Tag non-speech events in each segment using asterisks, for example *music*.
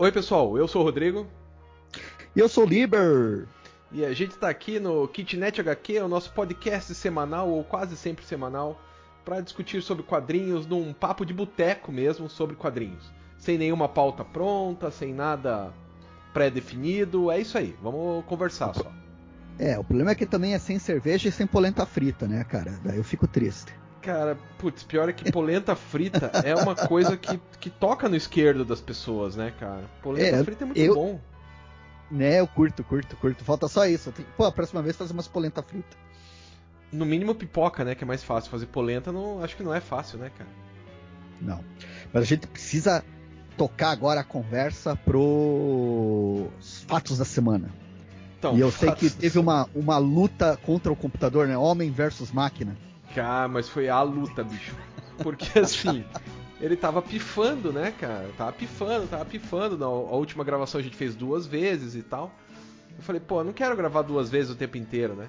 Oi, pessoal, eu sou o Rodrigo. E eu sou o Liber. E a gente está aqui no Kitnet HQ, o nosso podcast semanal, ou quase sempre semanal, para discutir sobre quadrinhos num papo de boteco mesmo sobre quadrinhos. Sem nenhuma pauta pronta, sem nada pré-definido, é isso aí, vamos conversar só. É, o problema é que também é sem cerveja e sem polenta frita, né, cara? Daí eu fico triste. Cara, putz, pior é que polenta frita é uma coisa que, que toca no esquerdo das pessoas, né, cara? Polenta é, frita é muito eu, bom. Né, eu curto, curto, curto. Falta só isso. Tenho, pô, a próxima vez fazer umas polenta frita. No mínimo pipoca, né, que é mais fácil. Fazer polenta, não, acho que não é fácil, né, cara? Não. Mas a gente precisa tocar agora a conversa pros fatos da semana. Então, e eu sei que teve uma, uma luta contra o computador, né? Homem versus máquina. Cara, mas foi a luta, bicho. Porque assim, ele tava pifando, né, cara? Tava pifando, tava pifando. Na a última gravação a gente fez duas vezes e tal. Eu falei, pô, eu não quero gravar duas vezes o tempo inteiro, né?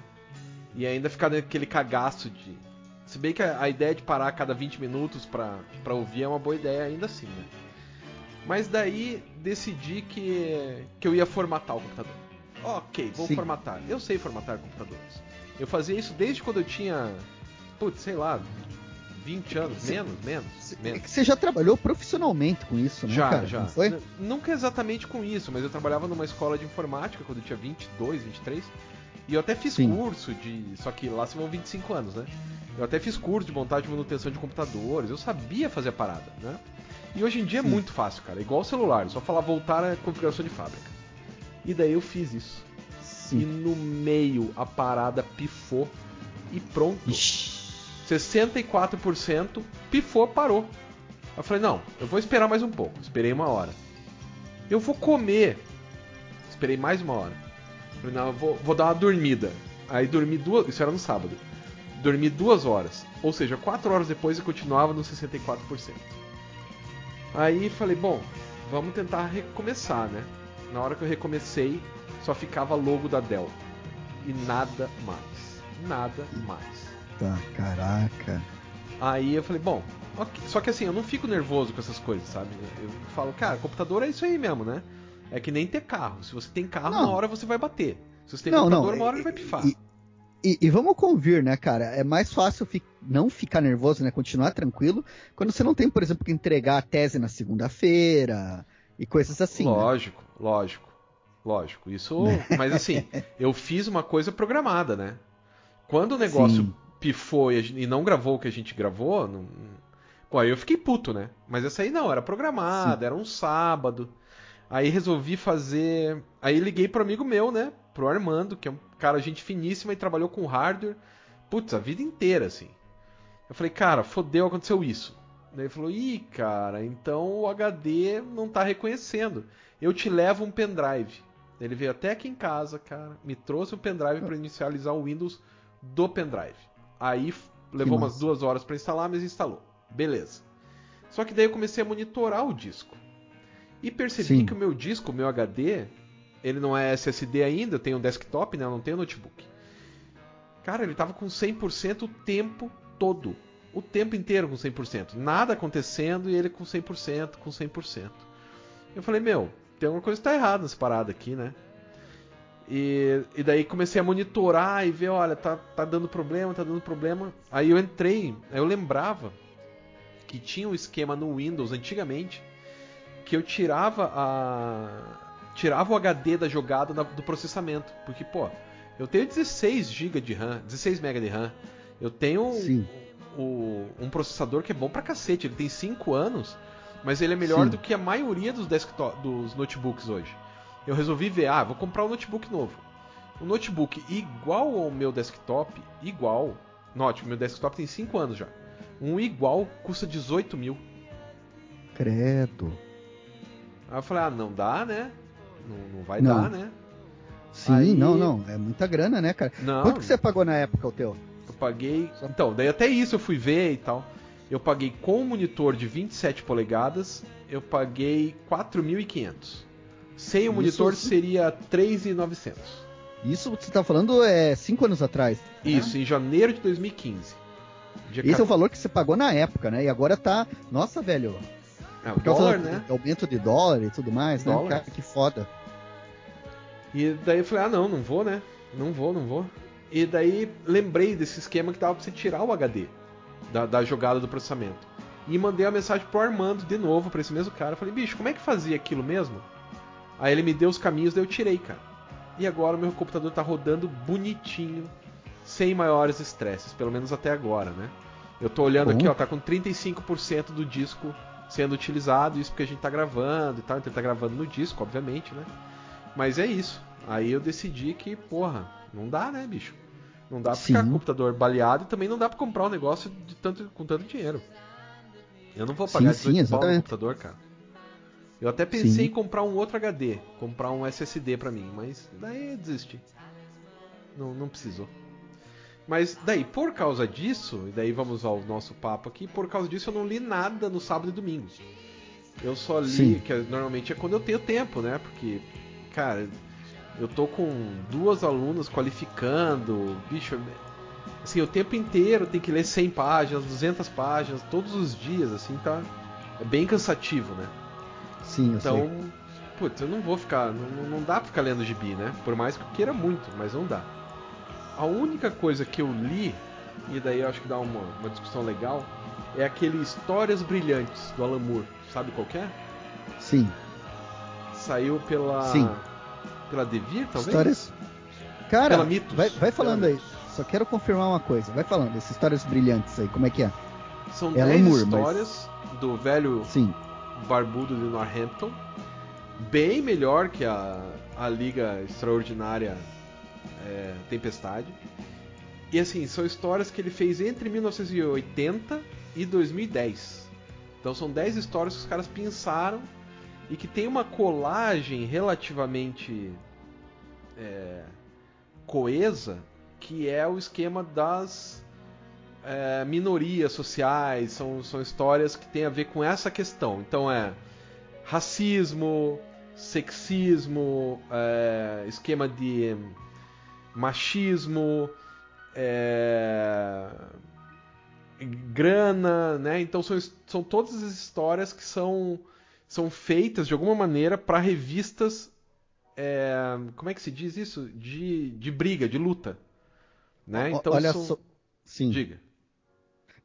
E ainda ficar naquele cagaço de. Se bem que a, a ideia de parar a cada 20 minutos pra, pra ouvir é uma boa ideia ainda assim, né? Mas daí decidi que, que eu ia formatar o computador. Ok, vou Sim. formatar. Eu sei formatar computadores. Eu fazia isso desde quando eu tinha, putz, sei lá, 20 anos, menos, menos, menos. É que você já trabalhou profissionalmente com isso, né, já, cara? Já, já. Nunca exatamente com isso, mas eu trabalhava numa escola de informática quando eu tinha 22, 23. E eu até fiz Sim. curso de. Só que lá se vão 25 anos, né? Eu até fiz curso de montagem e manutenção de computadores. Eu sabia fazer a parada, né? E hoje em dia é Sim. é muito fácil, cara. Igual o celular, só falar voltar à configuração de fábrica. E daí eu fiz isso. Sim. E no meio a parada pifou e pronto. Ixi. 64% pifou, parou. Eu falei, não, eu vou esperar mais um pouco. Esperei uma hora. Eu vou comer. Esperei mais uma hora. Falei, não, eu vou, vou dar uma dormida. Aí dormi duas. Isso era no sábado. Dormi duas horas. Ou seja, quatro horas depois eu continuava no 64%. Aí falei, bom, vamos tentar recomeçar, né? Na hora que eu recomecei, só ficava logo da Dell. E nada mais. Nada mais. Tá, caraca. Aí eu falei, bom, okay. só que assim, eu não fico nervoso com essas coisas, sabe? Eu falo, cara, computador é isso aí mesmo, né? É que nem ter carro. Se você tem carro, não. uma hora você vai bater. Se você tem não, computador, não. uma hora ele vai pifar. E, e, e, vamos convir, né, cara? É mais fácil fi não ficar nervoso, né? Continuar tranquilo quando você não tem, por exemplo, que entregar a tese na segunda-feira e coisas assim. Né? Lógico, né? lógico, lógico. Isso, mas assim, *laughs* eu fiz uma coisa programada, né? Quando o negócio Sim. Pifou e, gente, e, não gravou o que a gente gravou, não... Pô, aí eu fiquei puto, né? Mas essa aí não, era programada, Sim. era um sábado. Aí resolvi fazer. Aí liguei pro amigo meu, né? Pro Armando, que é um cara, gente finíssima e trabalhou com hardware. Putz, a vida inteira, assim. Eu falei, cara, fodeu, aconteceu isso. Daí ele falou, ih, cara, então o HD não tá reconhecendo. Eu te levo um pendrive. Ele veio até aqui em casa, cara, me trouxe um pendrive para inicializar o Windows do pendrive. Aí levou umas duas horas para instalar, mas instalou. Beleza. Só que daí eu comecei a monitorar o disco. E percebi Sim. que o meu disco, o meu HD, ele não é SSD ainda, tem um desktop, né? Eu não tenho notebook. Cara, ele tava com 100% o tempo todo. O tempo inteiro com 100%. Nada acontecendo e ele com 100%, com 100%. Eu falei, meu, tem alguma coisa que tá errada nessa parada aqui, né? E, e daí comecei a monitorar e ver, olha, tá, tá dando problema, tá dando problema. Aí eu entrei, aí eu lembrava que tinha um esquema no Windows antigamente que eu tirava a tirava o HD da jogada do processamento. Porque, pô, eu tenho 16 GB de RAM, 16 MB de RAM. Eu tenho o, um processador que é bom pra cacete. Ele tem 5 anos, mas ele é melhor Sim. do que a maioria dos, desktop, dos notebooks hoje. Eu resolvi ver, ah, vou comprar um notebook novo. Um notebook igual ao meu desktop, igual. Note, meu desktop tem 5 anos já. Um igual custa 18 mil. Credo. Aí eu falei, ah, não dá, né? Não, não vai não. dar, né? Sim, Aí... não, não. É muita grana, né, cara? Não. Quanto que você pagou na época o teu? Eu paguei. Então, daí até isso eu fui ver e tal. Eu paguei com o monitor de 27 polegadas, eu paguei 4.500. Sem o monitor isso... seria 3.900. Isso você está falando é 5 anos atrás. Né? Isso, em janeiro de 2015. Esse é o valor que você pagou na época, né? E agora tá. Nossa, velho. É, causa dólar, né? aumento de dólar e tudo mais, né? Cara, que foda. E daí eu falei, ah não, não vou, né? Não vou, não vou. E daí lembrei desse esquema que dava pra você tirar o HD da, da jogada do processamento. E mandei a mensagem pro Armando de novo, para esse mesmo cara. falei, bicho, como é que fazia aquilo mesmo? Aí ele me deu os caminhos, daí eu tirei, cara. E agora o meu computador tá rodando bonitinho, sem maiores estresses, pelo menos até agora, né? Eu tô olhando aqui, ó, tá com 35% do disco sendo utilizado, isso porque a gente tá gravando e tal, então ele tá gravando no disco, obviamente, né? Mas é isso. Aí eu decidi que, porra, não dá, né, bicho? Não dá pra Sim. ficar com o computador baleado e também não dá pra comprar um negócio de tanto, com tanto dinheiro. Eu não vou pagar sim, 18 sim, pau no computador, cara. Eu até pensei sim. em comprar um outro HD, comprar um SSD para mim, mas daí desisti. Não, não precisou. Mas daí, por causa disso, e daí vamos ao nosso papo aqui, por causa disso eu não li nada no sábado e domingo. Eu só li, que normalmente é quando eu tenho tempo, né? Porque, cara, eu tô com duas alunas qualificando, bicho, assim, o tempo inteiro tem que ler 100 páginas, 200 páginas, todos os dias, assim, tá é bem cansativo, né? Sim, eu então, sei. putz, eu não vou ficar, não, não dá pra ficar lendo gibi, né? Por mais que eu queira muito, mas não dá. A única coisa que eu li, e daí eu acho que dá uma, uma discussão legal, é aquele Histórias Brilhantes do Alan Moore. Sabe qual é? Sim. Saiu pela. Sim. Pela Devir, talvez? Histórias. Cara, pela Mitos. Vai, vai falando aí. Só quero confirmar uma coisa. Vai falando, essas histórias brilhantes aí, como é que é? São 10 Moore, histórias mas... do velho Sim. Barbudo de Northampton. Bem melhor que a, a Liga Extraordinária é, Tempestade. E assim, são histórias que ele fez entre 1980 e 2010. Então são 10 histórias que os caras pensaram e que tem uma colagem relativamente é, coesa, que é o esquema das é, minorias sociais, são, são histórias que tem a ver com essa questão. Então é racismo, sexismo, é, esquema de machismo, é, grana, né? Então são, são todas as histórias que são, são feitas de alguma maneira para revistas. É, como é que se diz isso? De, de briga, de luta. Né? Então, Olha são... só. Sim. Diga.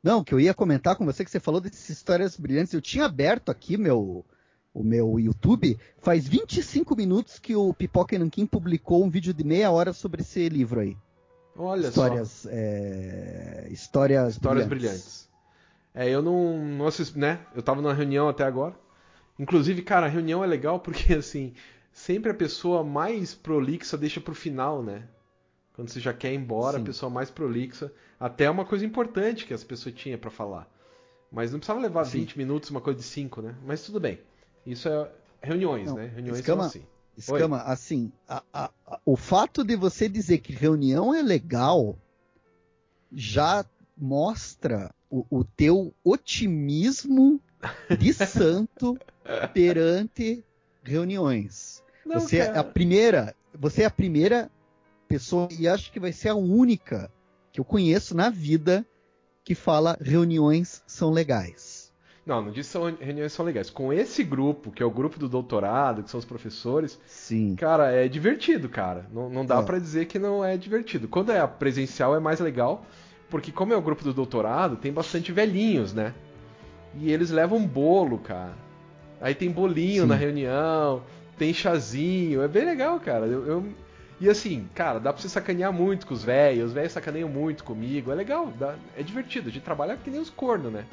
Não, que eu ia comentar com você que você falou dessas histórias brilhantes. Eu tinha aberto aqui meu o meu YouTube, faz 25 minutos que o Pipoca Nankin publicou um vídeo de meia hora sobre esse livro aí. Olha histórias, só. É, histórias, histórias brilhantes. brilhantes. É, eu não, não assisti, né? Eu tava numa reunião até agora. Inclusive, cara, a reunião é legal porque, assim, sempre a pessoa mais prolixa deixa pro final, né? Quando você já quer ir embora, Sim. a pessoa mais prolixa. Até uma coisa importante que as pessoas tinham para falar. Mas não precisava levar Sim. 20 minutos, uma coisa de 5, né? Mas tudo bem. Isso é reuniões, Não, né? Reuniões escama, são assim. Escama, Oi. assim, a, a, a, o fato de você dizer que reunião é legal já mostra o, o teu otimismo de *laughs* santo perante reuniões. Não, você cara. é a primeira, você é a primeira pessoa e acho que vai ser a única que eu conheço na vida que fala reuniões são legais. Não, não disse que reuniões são legais. Com esse grupo, que é o grupo do doutorado, que são os professores, Sim. cara, é divertido, cara. Não, não dá é. para dizer que não é divertido. Quando é presencial é mais legal, porque como é o grupo do doutorado, tem bastante velhinhos, né? E eles levam bolo, cara. Aí tem bolinho Sim. na reunião, tem chazinho, é bem legal, cara. Eu, eu... E assim, cara, dá pra você sacanear muito com os velhos, os velhos sacaneiam muito comigo, é legal, dá... é divertido. A gente trabalha que nem os cornos, né?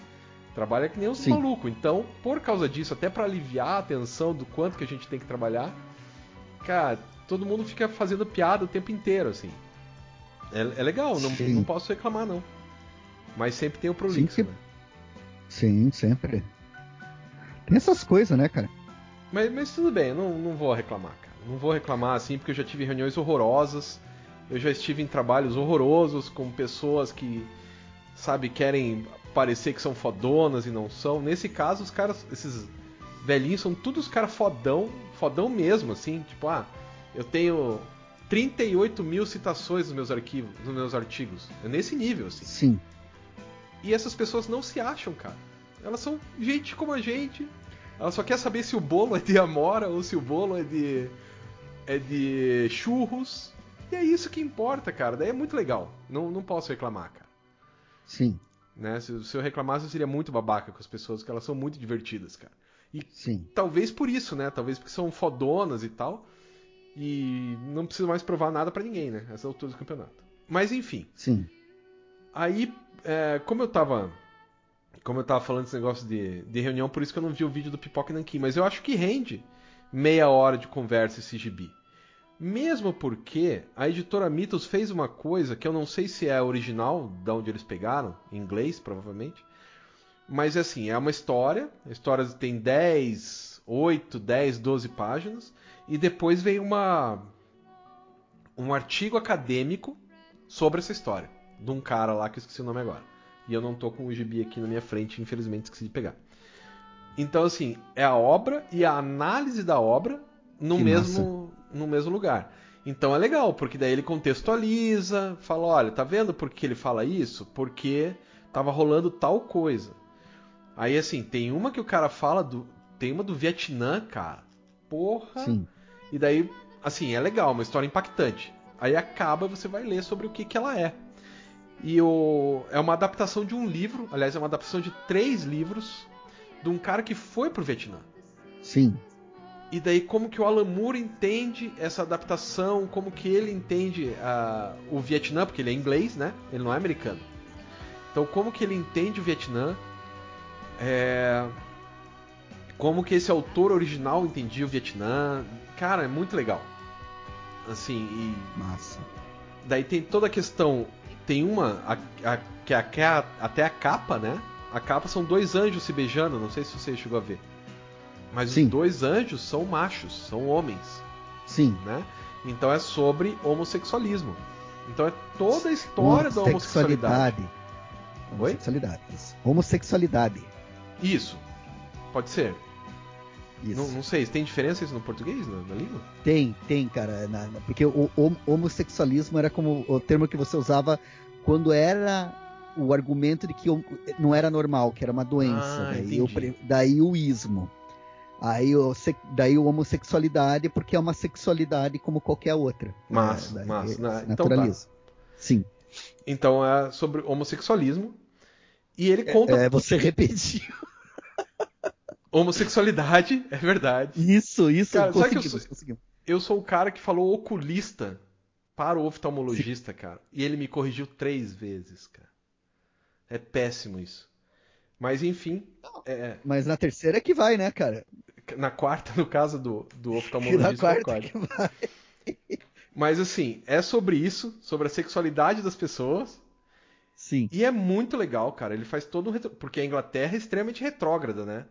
Trabalha que nem os malucos. Então, por causa disso, até para aliviar a tensão do quanto que a gente tem que trabalhar, cara, todo mundo fica fazendo piada o tempo inteiro, assim. É, é legal, não, não, posso reclamar, não. Mas sempre tem o prolixo, Sim, que... né? Sim, sempre. Tem essas coisas, né, cara? Mas, mas tudo bem, eu não, não vou reclamar, cara. Não vou reclamar, assim, porque eu já tive reuniões horrorosas. Eu já estive em trabalhos horrorosos com pessoas que, sabe, querem parecer que são fodonas e não são. Nesse caso, os caras, esses velhinhos são todos os caras fodão, fodão mesmo, assim, tipo, ah, eu tenho 38 mil citações nos meus arquivos, nos meus artigos. É nesse nível, assim. Sim. E essas pessoas não se acham, cara. Elas são gente como a gente. Ela só quer saber se o bolo é de amora ou se o bolo é de. É de churros. E é isso que importa, cara. Daí é muito legal. Não, não posso reclamar, cara. Sim. Né? Se, se eu reclamasse, eu seria muito babaca com as pessoas, porque elas são muito divertidas, cara. E Sim. talvez por isso, né? Talvez porque são fodonas e tal. E não precisa mais provar nada para ninguém, né? Essa altura do campeonato. Mas enfim. Sim. Aí, é, como eu tava. Como eu tava falando desse negócio de, de reunião, por isso que eu não vi o vídeo do Pipoca Nankin. Mas eu acho que rende meia hora de conversa esse gibi. Mesmo porque a editora Mitos fez uma coisa que eu não sei se é original, da onde eles pegaram, em inglês provavelmente. Mas assim, é uma história. A história tem 10, 8, 10, 12 páginas. E depois vem uma um artigo acadêmico sobre essa história. De um cara lá que eu esqueci o nome agora. E eu não tô com o gibi aqui na minha frente, infelizmente esqueci de pegar. Então, assim, é a obra e a análise da obra no mesmo, no mesmo lugar. Então é legal, porque daí ele contextualiza, fala, olha, tá vendo por que ele fala isso? Porque tava rolando tal coisa. Aí assim, tem uma que o cara fala do. Tem uma do Vietnã, cara. Porra! Sim. E daí, assim, é legal, uma história impactante. Aí acaba você vai ler sobre o que, que ela é. E o, é uma adaptação de um livro, aliás, é uma adaptação de três livros de um cara que foi pro Vietnã. Sim. E daí como que o Alan Moore entende essa adaptação, como que ele entende uh, o Vietnã, porque ele é inglês, né? Ele não é americano. Então como que ele entende o Vietnã, é... como que esse autor original entendia o Vietnã. Cara, é muito legal. Assim, e... Massa. Daí tem toda a questão, tem uma, a, a, que, é, é a, até a capa, né? A capa são dois anjos se beijando, não sei se você chegou a ver. Mas Sim. os dois anjos são machos, são homens. Sim. Né? Então é sobre homossexualismo. Então é toda a história da homossexualidade. Homossexualidade. Homossexualidade. Isso. Pode ser. Isso. Não, não, sei, tem diferença isso no português, na, na língua? Tem, tem, cara. Na, porque o, o, homossexualismo era como o termo que você usava quando era o argumento de que não era normal, que era uma doença. Ah, daí, o, daí o ismo. Aí o, daí o homossexualidade, porque é uma sexualidade como qualquer outra. Mas, é, mas, né? Então tá. Sim. Então é sobre homossexualismo. E ele conta. É, você repetiu. *laughs* Homossexualidade, é verdade. Isso, isso. Cara, que eu, sou, eu sou o cara que falou oculista para o oftalmologista, Sim. cara. E ele me corrigiu três vezes, cara. É péssimo isso. Mas enfim. É... Mas na terceira é que vai, né, cara? Na quarta, no caso do, do *laughs* oftalmologista. Na quarta que vai. Mas assim, é sobre isso, sobre a sexualidade das pessoas. Sim. E é muito legal, cara. Ele faz todo um. Retro... Porque a Inglaterra é extremamente retrógrada, né?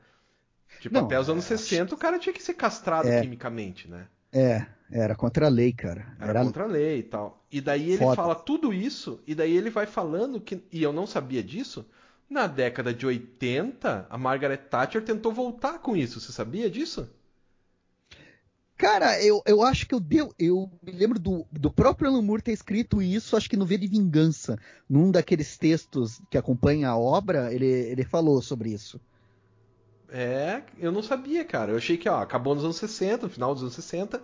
Tipo, Não, até os anos é... 60 o cara tinha que ser castrado é... quimicamente, né? É, era contra a lei, cara. Era, era... contra a lei e tal. E daí ele Foda. fala tudo isso, e daí ele vai falando que. E eu não sabia disso. Na década de 80, a Margaret Thatcher tentou voltar com isso. Você sabia disso? Cara, eu, eu acho que eu deu. Eu me lembro do, do próprio Alan Moore ter escrito isso, acho que no V de Vingança. Num daqueles textos que acompanha a obra, ele, ele falou sobre isso. É, eu não sabia, cara. Eu achei que, ó, acabou nos anos 60, no final dos anos 60,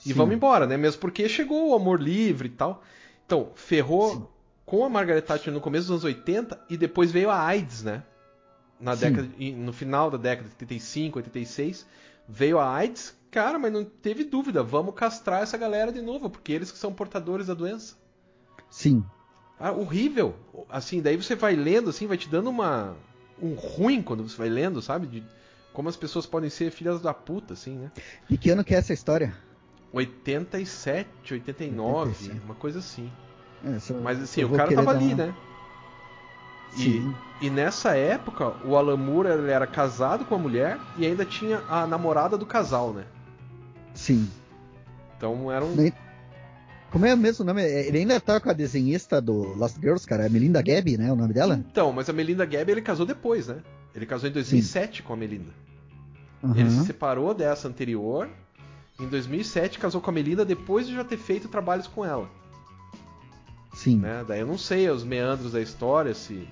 Sim. e vamos embora, né? Mesmo porque chegou o amor livre e tal. Então, ferrou Sim com a Margaret Thatcher no começo dos anos 80 e depois veio a AIDS, né? Na década, no final da década de 85, 86, veio a AIDS. Cara, mas não teve dúvida, vamos castrar essa galera de novo, porque eles que são portadores da doença. Sim. Ah, horrível. Assim, daí você vai lendo, assim, vai te dando uma um ruim quando você vai lendo, sabe? De como as pessoas podem ser filhas da puta, assim, né? E que ano que é essa história? 87, 89, 87. uma coisa assim. É, Mas assim, o cara tava ali, uma... né? E, e, nessa época, o Alan Moore ele era casado com a mulher e ainda tinha a namorada do casal, né? Sim. Então era um. Como é mesmo o nome? Ele ainda tá com a desenhista do Lost Girls, cara. É Melinda Gaby, né? O nome dela? Então, mas a Melinda Gaby ele casou depois, né? Ele casou em 2007 Sim. com a Melinda. Uhum. Ele se separou dessa anterior. Em 2007 casou com a Melinda depois de já ter feito trabalhos com ela. Sim. Né? Daí eu não sei os meandros da história, se,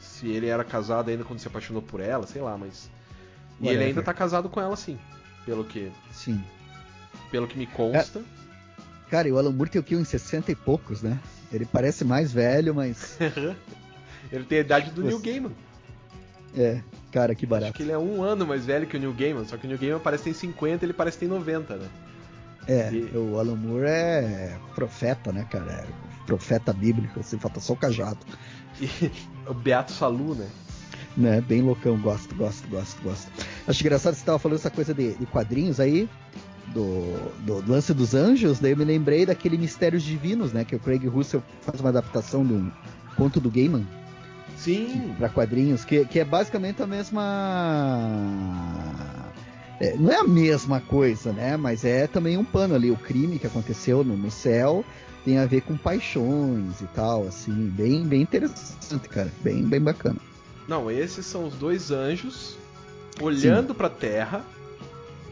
se ele era casado ainda quando se apaixonou por ela, sei lá, mas. E ele ainda tá casado com ela, sim. Pelo que. Sim. Pelo que me consta. É, cara, e o Alan Moore tem o que? Uns 60 e poucos, né? Ele parece mais velho, mas. *laughs* ele tem a idade do Você... Neil Gaiman. É, cara, que barato. Acho que ele é um ano mais velho que o Neil Gaiman, só que o Neil Gaiman parece que tem 50 ele parece que tem 90, né? É, e... o Alan Moore é profeta, né, cara? É profeta bíblico, assim, falta só o cajado. E *laughs* o Beato Salu, né? Né, bem loucão, gosto, gosto, gosto, gosto. Acho engraçado que você tava falando essa coisa de, de quadrinhos aí, do, do, lance dos anjos, daí eu me lembrei daquele Mistérios Divinos, né? Que o Craig Russell faz uma adaptação de um conto do Gaiman. Sim. Para quadrinhos, que, que é basicamente a mesma. É, não é a mesma coisa, né? Mas é também um pano ali. O crime que aconteceu no, no céu tem a ver com paixões e tal, assim. Bem, bem interessante, cara. Bem, bem bacana. Não, esses são os dois anjos olhando para a Terra.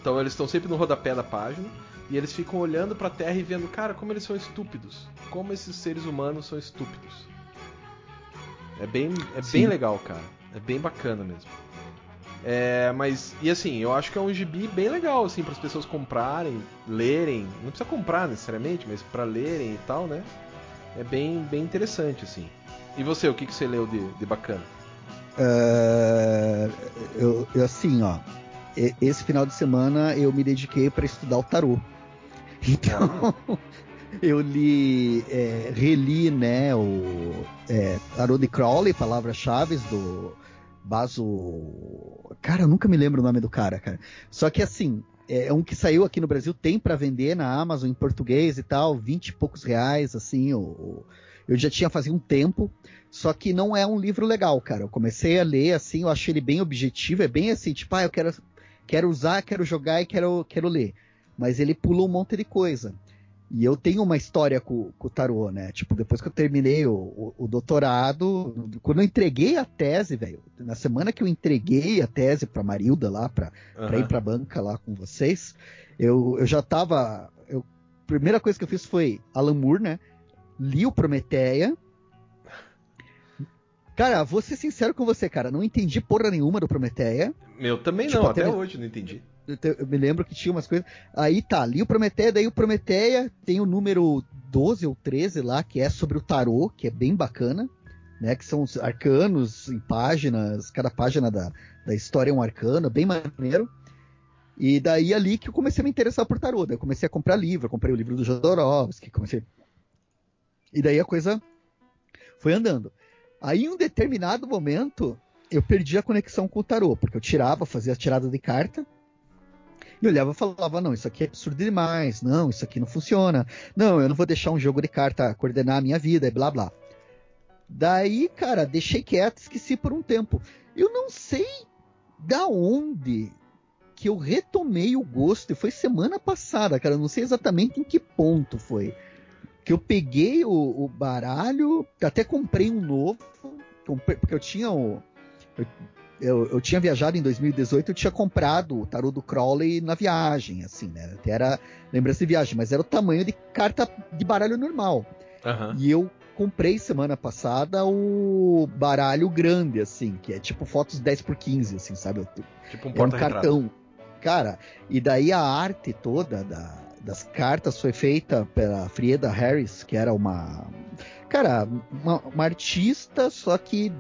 Então eles estão sempre no rodapé da página. E eles ficam olhando para a Terra e vendo, cara, como eles são estúpidos. Como esses seres humanos são estúpidos. É bem, é bem legal, cara. É bem bacana mesmo. É, mas, e assim, eu acho que é um gibi bem legal, assim, para as pessoas comprarem, lerem. Não precisa comprar necessariamente, mas para lerem e tal, né? É bem, bem interessante, assim. E você, o que, que você leu de, de bacana? Uh, eu, eu, assim, ó. Esse final de semana eu me dediquei para estudar o tarô. Então, eu li, é, reli, né, o é, Tarot de Crowley, palavras-chave do Baso. Cara, eu nunca me lembro o nome do cara, cara. Só que assim, é, é um que saiu aqui no Brasil, tem para vender na Amazon em português e tal, vinte e poucos reais, assim, o, eu já tinha fazia um tempo, só que não é um livro legal, cara. Eu comecei a ler, assim, eu achei ele bem objetivo, é bem assim, tipo, ah, eu quero, quero usar, quero jogar e quero, quero ler. Mas ele pula um monte de coisa. E eu tenho uma história com, com o tarô, né? Tipo, depois que eu terminei o, o, o doutorado, quando eu entreguei a tese, velho, na semana que eu entreguei a tese pra Marilda lá, pra, uhum. pra ir pra banca lá com vocês, eu, eu já tava. Eu, a primeira coisa que eu fiz foi Alan Moore, né? Li o Prometeia. Cara, vou ser sincero com você, cara. Não entendi porra nenhuma do Prometeia. Meu também tipo, não, até, até hoje não entendi eu me lembro que tinha umas coisas. Aí tá, ali o Prometeia, daí o Prometeia tem o número 12 ou 13 lá, que é sobre o tarô, que é bem bacana, né? Que são os arcanos em páginas, cada página da, da história é um arcano, bem maneiro. E daí ali que eu comecei a me interessar por tarô. Daí eu comecei a comprar livro, comprei o livro do Jodorowsky, comecei. E daí a coisa foi andando. Aí em um determinado momento eu perdi a conexão com o tarô, porque eu tirava, fazia a tirada de carta, e olhava e falava: não, isso aqui é absurdo demais, não, isso aqui não funciona, não, eu não vou deixar um jogo de carta coordenar a minha vida, e blá blá. Daí, cara, deixei quieto, esqueci por um tempo. Eu não sei da onde que eu retomei o gosto, e foi semana passada, cara, eu não sei exatamente em que ponto foi. Que eu peguei o, o baralho, até comprei um novo, comprei, porque eu tinha o. Eu, eu, eu tinha viajado em 2018, eu tinha comprado o tarô do Crowley na viagem, assim, né? Até era lembrança de viagem, mas era o tamanho de carta de baralho normal. Uhum. E eu comprei semana passada o baralho grande, assim, que é tipo fotos 10 por 15, assim, sabe? Tipo um, é um cartão. Cara, e daí a arte toda da, das cartas foi feita pela Frieda Harris, que era uma. Cara, uma, uma artista, só que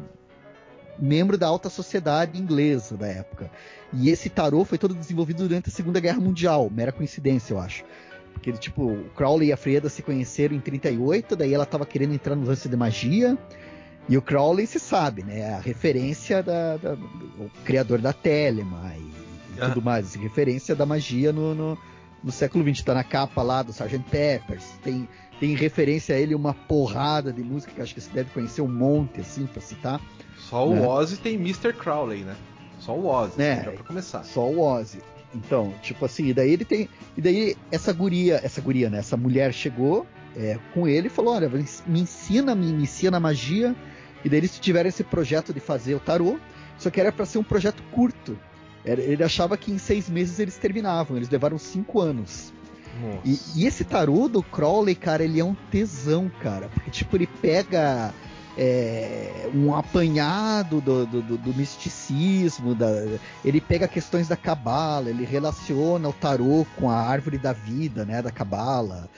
membro da alta sociedade inglesa da época. E esse tarô foi todo desenvolvido durante a Segunda Guerra Mundial, mera coincidência, eu acho. Porque, tipo, o Crowley e a Freda se conheceram em 38, daí ela estava querendo entrar no lance de magia. E o Crowley, se sabe, né? A referência da, da o criador da Telema e, e ah. tudo mais. Referência da magia no, no, no século XX. Tá na capa lá do Sgt. Peppers. Tem, tem referência a ele uma porrada de música que acho que você deve conhecer um monte, assim, pra citar. Só o né? Ozzy tem Mr. Crowley, né? Só o Ozzy, né? já pra começar. Só o Ozzy. Então, tipo assim, e daí ele tem. E daí essa guria, essa guria, né? Essa mulher chegou é, com ele e falou: olha, me ensina, me inicia na magia. E daí eles tiveram esse projeto de fazer o tarô, só que era para ser um projeto curto. Ele achava que em seis meses eles terminavam, eles levaram cinco anos. E, e, esse tarô do Crowley, cara, ele é um tesão, cara. Porque, tipo, ele pega é, um apanhado do, do, do, do misticismo, da, ele pega questões da cabala, ele relaciona o tarô com a árvore da vida, né, da cabala,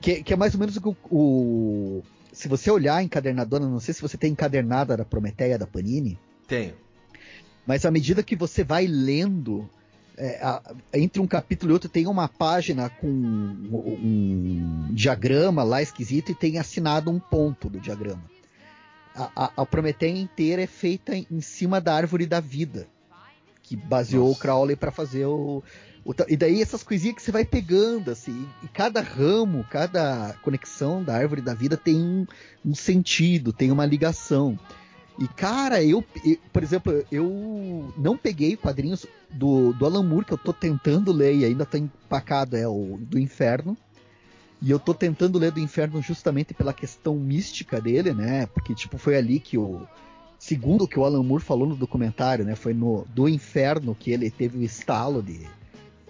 que, que, é mais ou menos o, o se você olhar a encadernadona, não sei se você tem encadernada da Prometeia da Panini. Tenho. Mas à medida que você vai lendo, é, a, entre um capítulo e outro tem uma página com um, um, diagrama lá esquisito e tem assinado um ponto do diagrama. A, a, a Prometeia inteira é feita em cima da árvore da vida, que baseou Nossa. o Crowley para fazer o, o, E daí essas coisinhas que você vai pegando, assim, e cada ramo, cada conexão da árvore da vida tem um, um sentido, tem uma ligação. E, cara, eu, eu, por exemplo, eu não peguei quadrinhos do, do Alan Moore, que eu tô tentando ler e ainda tá empacado, é o do Inferno. E eu tô tentando ler do Inferno justamente pela questão mística dele, né? Porque, tipo, foi ali que o. Segundo o que o Alan Moore falou no documentário, né? Foi no do Inferno que ele teve o estalo de.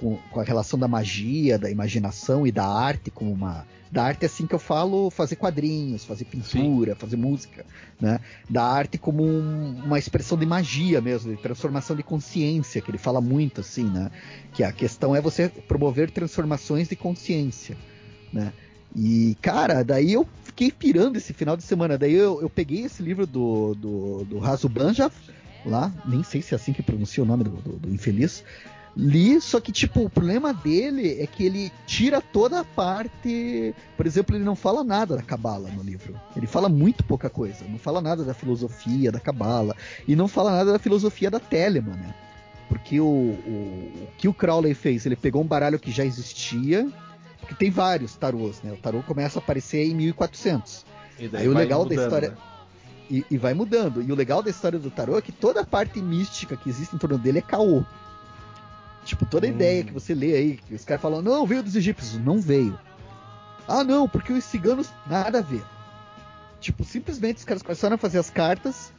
Com, com a relação da magia, da imaginação e da arte como uma. Da arte, assim que eu falo, fazer quadrinhos, fazer pintura, Sim. fazer música, né? Da arte como um, uma expressão de magia mesmo, de transformação de consciência, que ele fala muito, assim, né? Que a questão é você promover transformações de consciência né? E, cara, daí eu fiquei pirando esse final de semana. Daí eu, eu peguei esse livro do, do, do Raso Banja, lá, nem sei se é assim que pronuncia o nome do, do, do, infeliz. Li, só que, tipo, o problema dele é que ele tira toda a parte. Por exemplo, ele não fala nada da Cabala no livro. Ele fala muito pouca coisa. Não fala nada da filosofia da Cabala. E não fala nada da filosofia da Telemann, né? Porque o, o, o que o Crowley fez? Ele pegou um baralho que já existia porque tem vários tarôs, né? O tarô começa a aparecer em 1400. E daí Aí o legal mudando, da história. Né? E, e, vai mudando. E o legal da história do tarô é que toda a parte mística que existe em torno dele é caô. Tipo, toda a hum. ideia que você lê aí, que os caras falam, não, veio dos egípcios. Não veio. Ah, não, porque os ciganos, nada a ver. Tipo, simplesmente os caras começaram a fazer as cartas.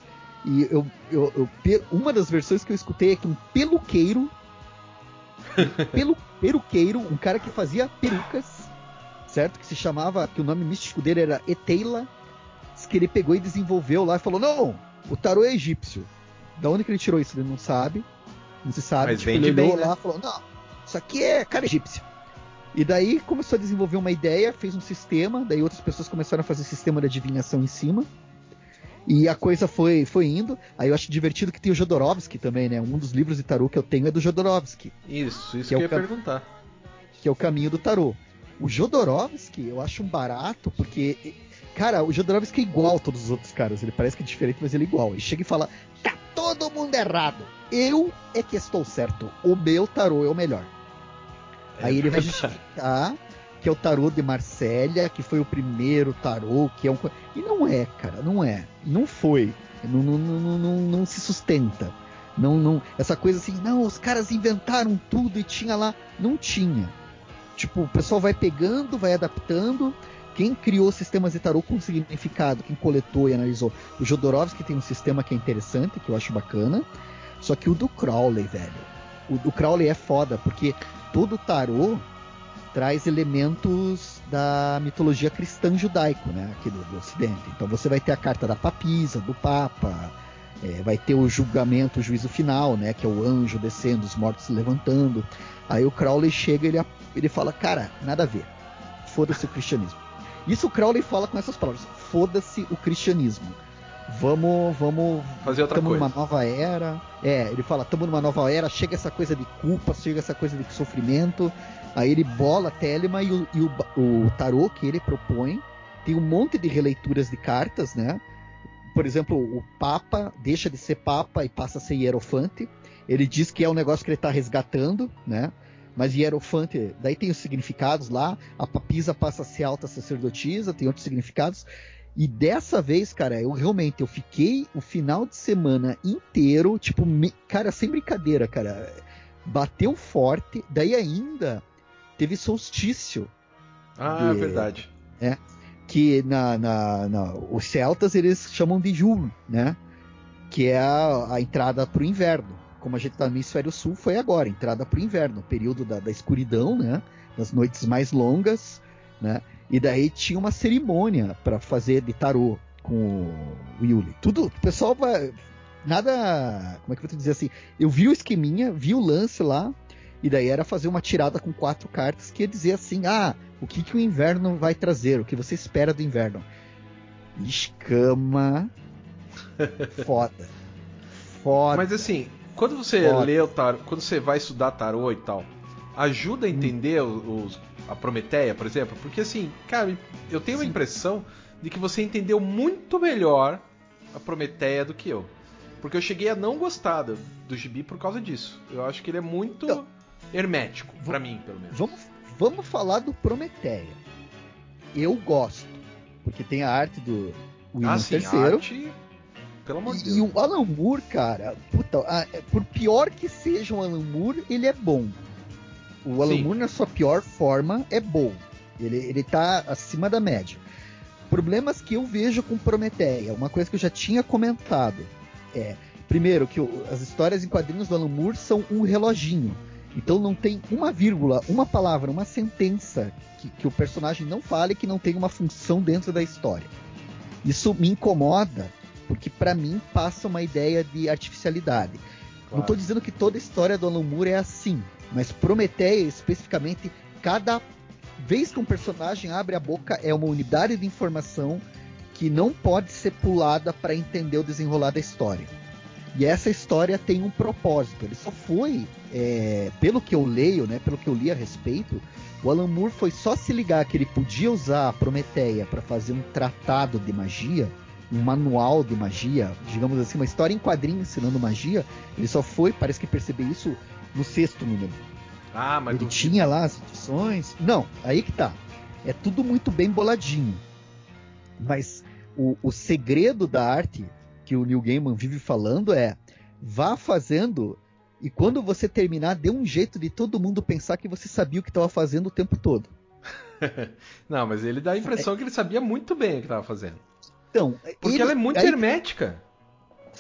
E eu, eu, eu uma das versões que eu escutei é que um peluqueiro *laughs* pelo peruqueiro, um cara que fazia perucas, certo? Que se chamava, que o nome místico dele era Eteila, que ele pegou e desenvolveu lá e falou: Não, o tarô é egípcio. Da onde que ele tirou isso? Ele não sabe. Não se sabe. Mas tipo, ele olhou né? lá e falou: Não, isso aqui é cara egípcio. E daí começou a desenvolver uma ideia, fez um sistema, daí outras pessoas começaram a fazer sistema de adivinhação em cima. E a coisa foi, foi indo. Aí eu acho divertido que tem o Jodorowsky também, né? Um dos livros de tarô que eu tenho é do Jodorowsky. Isso, isso que, que é eu ia perguntar. Que é o caminho do tarô. O Jodorowsky eu acho um barato porque, cara, o Jodorowsky é igual a todos os outros caras. Ele parece que é diferente, mas ele é igual. Ele chega e fala: tá todo mundo errado. Eu é que estou certo. O meu tarô é o melhor. É Aí ele vai justificar que é o tarô de Marsella, que foi o primeiro tarô, que é um. E não é, cara, não é. Não foi. Não, não, não, não, não se sustenta. Não, não, essa coisa assim, não, os caras inventaram tudo e tinha lá. Não tinha. Tipo, o pessoal vai pegando, vai adaptando. Quem criou sistemas de tarô com significado, quem coletou e analisou. O Jodorowsky tem um sistema que é interessante, que eu acho bacana. Só que o do Crowley, velho. O do Crowley é foda, porque todo tarô traz elementos da mitologia cristã judaico, né, aqui do, do Ocidente. Então você vai ter a carta da papisa, do Papa, é, vai ter o julgamento, o juízo final, né, que é o anjo descendo, os mortos se levantando. Aí o Crowley chega ele, ele fala, cara, nada a ver, foda-se o cristianismo. Isso o Crowley fala com essas palavras, foda-se o cristianismo. Vamos, vamos. Fazer outra tamo coisa. numa nova era. É, ele fala, estamos numa nova era, chega essa coisa de culpa, chega essa coisa de sofrimento. Aí ele bola a Telema e o, e o, o tarô que ele propõe tem um monte de releituras de cartas, né? Por exemplo, o Papa deixa de ser Papa e passa a ser Hierofante. Ele diz que é um negócio que ele está resgatando, né? Mas Hierofante, daí tem os significados lá. A papisa passa a ser alta sacerdotisa, tem outros significados. E dessa vez, cara, eu realmente eu fiquei o final de semana inteiro, tipo, me, cara, sem brincadeira, cara. Bateu forte, daí ainda teve solstício. Ah, é de, verdade. É, que na, na, na, os celtas eles chamam de Jul, né? Que é a, a entrada para o inverno. Como a gente está no hemisfério sul, foi agora, entrada para o inverno, período da, da escuridão, né? Das noites mais longas, né? E daí tinha uma cerimônia para fazer de tarô. com o Yuli. Tudo, o pessoal vai. Nada. Como é que eu vou te dizer assim? Eu vi o esqueminha, vi o lance lá, e daí era fazer uma tirada com quatro cartas que ia dizer assim: ah, o que, que o inverno vai trazer, o que você espera do inverno. Escama. *laughs* Foda. Foda. Mas assim, quando você Foda. lê o tarô, quando você vai estudar tarô e tal, ajuda a entender hum. os, a Prometeia, por exemplo? Porque assim, cara, eu tenho Sim. a impressão de que você entendeu muito melhor a Prometeia do que eu. Porque eu cheguei a não gostar do, do gibi por causa disso. Eu acho que ele é muito então, hermético, para mim, pelo menos. Vamos, vamos falar do Prometeia. Eu gosto. Porque tem a arte do William ah, sim, III. Arte... Pelo amor de Deus. E o Alan Moore, cara, puta, por pior que seja o Alan Moore, ele é bom. O Alan sim. Moore, na sua pior forma, é bom. Ele, ele tá acima da média. Problemas que eu vejo com Prometeia, uma coisa que eu já tinha comentado, é, primeiro, que as histórias em quadrinhos do Alan Moore são um reloginho. Então não tem uma vírgula, uma palavra, uma sentença que, que o personagem não fale que não tem uma função dentro da história. Isso me incomoda, porque para mim passa uma ideia de artificialidade. Claro. Não estou dizendo que toda a história do Alan Moore é assim, mas Prometeia especificamente, cada vez que um personagem abre a boca é uma unidade de informação que não pode ser pulada para entender o desenrolar da história. E essa história tem um propósito. Ele só foi, é, pelo que eu leio, né, pelo que eu li a respeito, o Alan Moore foi só se ligar que ele podia usar a Prometeia para fazer um tratado de magia, um manual de magia, digamos assim, uma história em quadrinho ensinando magia. Ele só foi, parece que perceber isso no sexto número. Ah, mas ele tinha lá as edições. Não, aí que tá. É tudo muito bem boladinho. Mas o, o segredo da arte que o Neil Gaiman vive falando é vá fazendo e quando você terminar, dê um jeito de todo mundo pensar que você sabia o que estava fazendo o tempo todo. *laughs* não, mas ele dá a impressão é... que ele sabia muito bem o que estava fazendo. Então, porque ele... ela é muito Aí... hermética.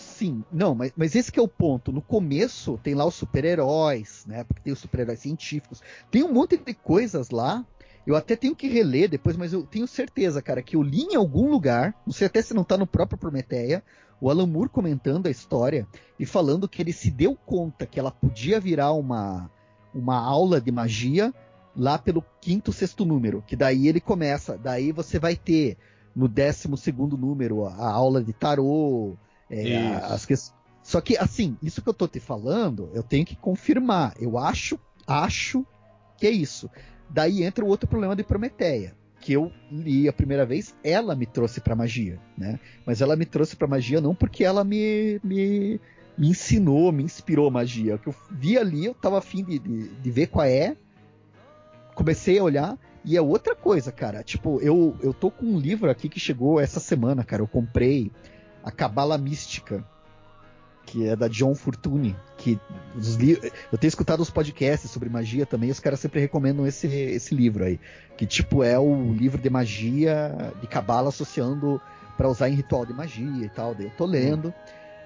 Sim, não, mas, mas esse é o ponto. No começo tem lá os super-heróis, né? Porque tem os super-heróis científicos. Tem um monte de coisas lá eu até tenho que reler depois, mas eu tenho certeza, cara, que eu li em algum lugar, não sei até se não tá no próprio Prometeia, o Alan Moore comentando a história e falando que ele se deu conta que ela podia virar uma, uma aula de magia lá pelo quinto, sexto número, que daí ele começa, daí você vai ter no décimo segundo número a, a aula de tarô, é, as questões. Só que, assim, isso que eu tô te falando, eu tenho que confirmar. Eu acho, acho que é isso. Daí entra o outro problema de Prometeia, que eu li a primeira vez, ela me trouxe para magia, né? Mas ela me trouxe para magia não porque ela me, me, me ensinou, me inspirou magia. O que eu vi ali, eu tava afim de, de, de ver qual é. Comecei a olhar, e é outra coisa, cara. Tipo, eu, eu tô com um livro aqui que chegou essa semana, cara. Eu comprei a Cabala Mística que é da John Fortune, que eu tenho escutado os podcasts sobre magia também, os caras sempre recomendam esse, esse livro aí, que tipo é o livro de magia de cabala associando para usar em ritual de magia e tal, daí eu tô lendo.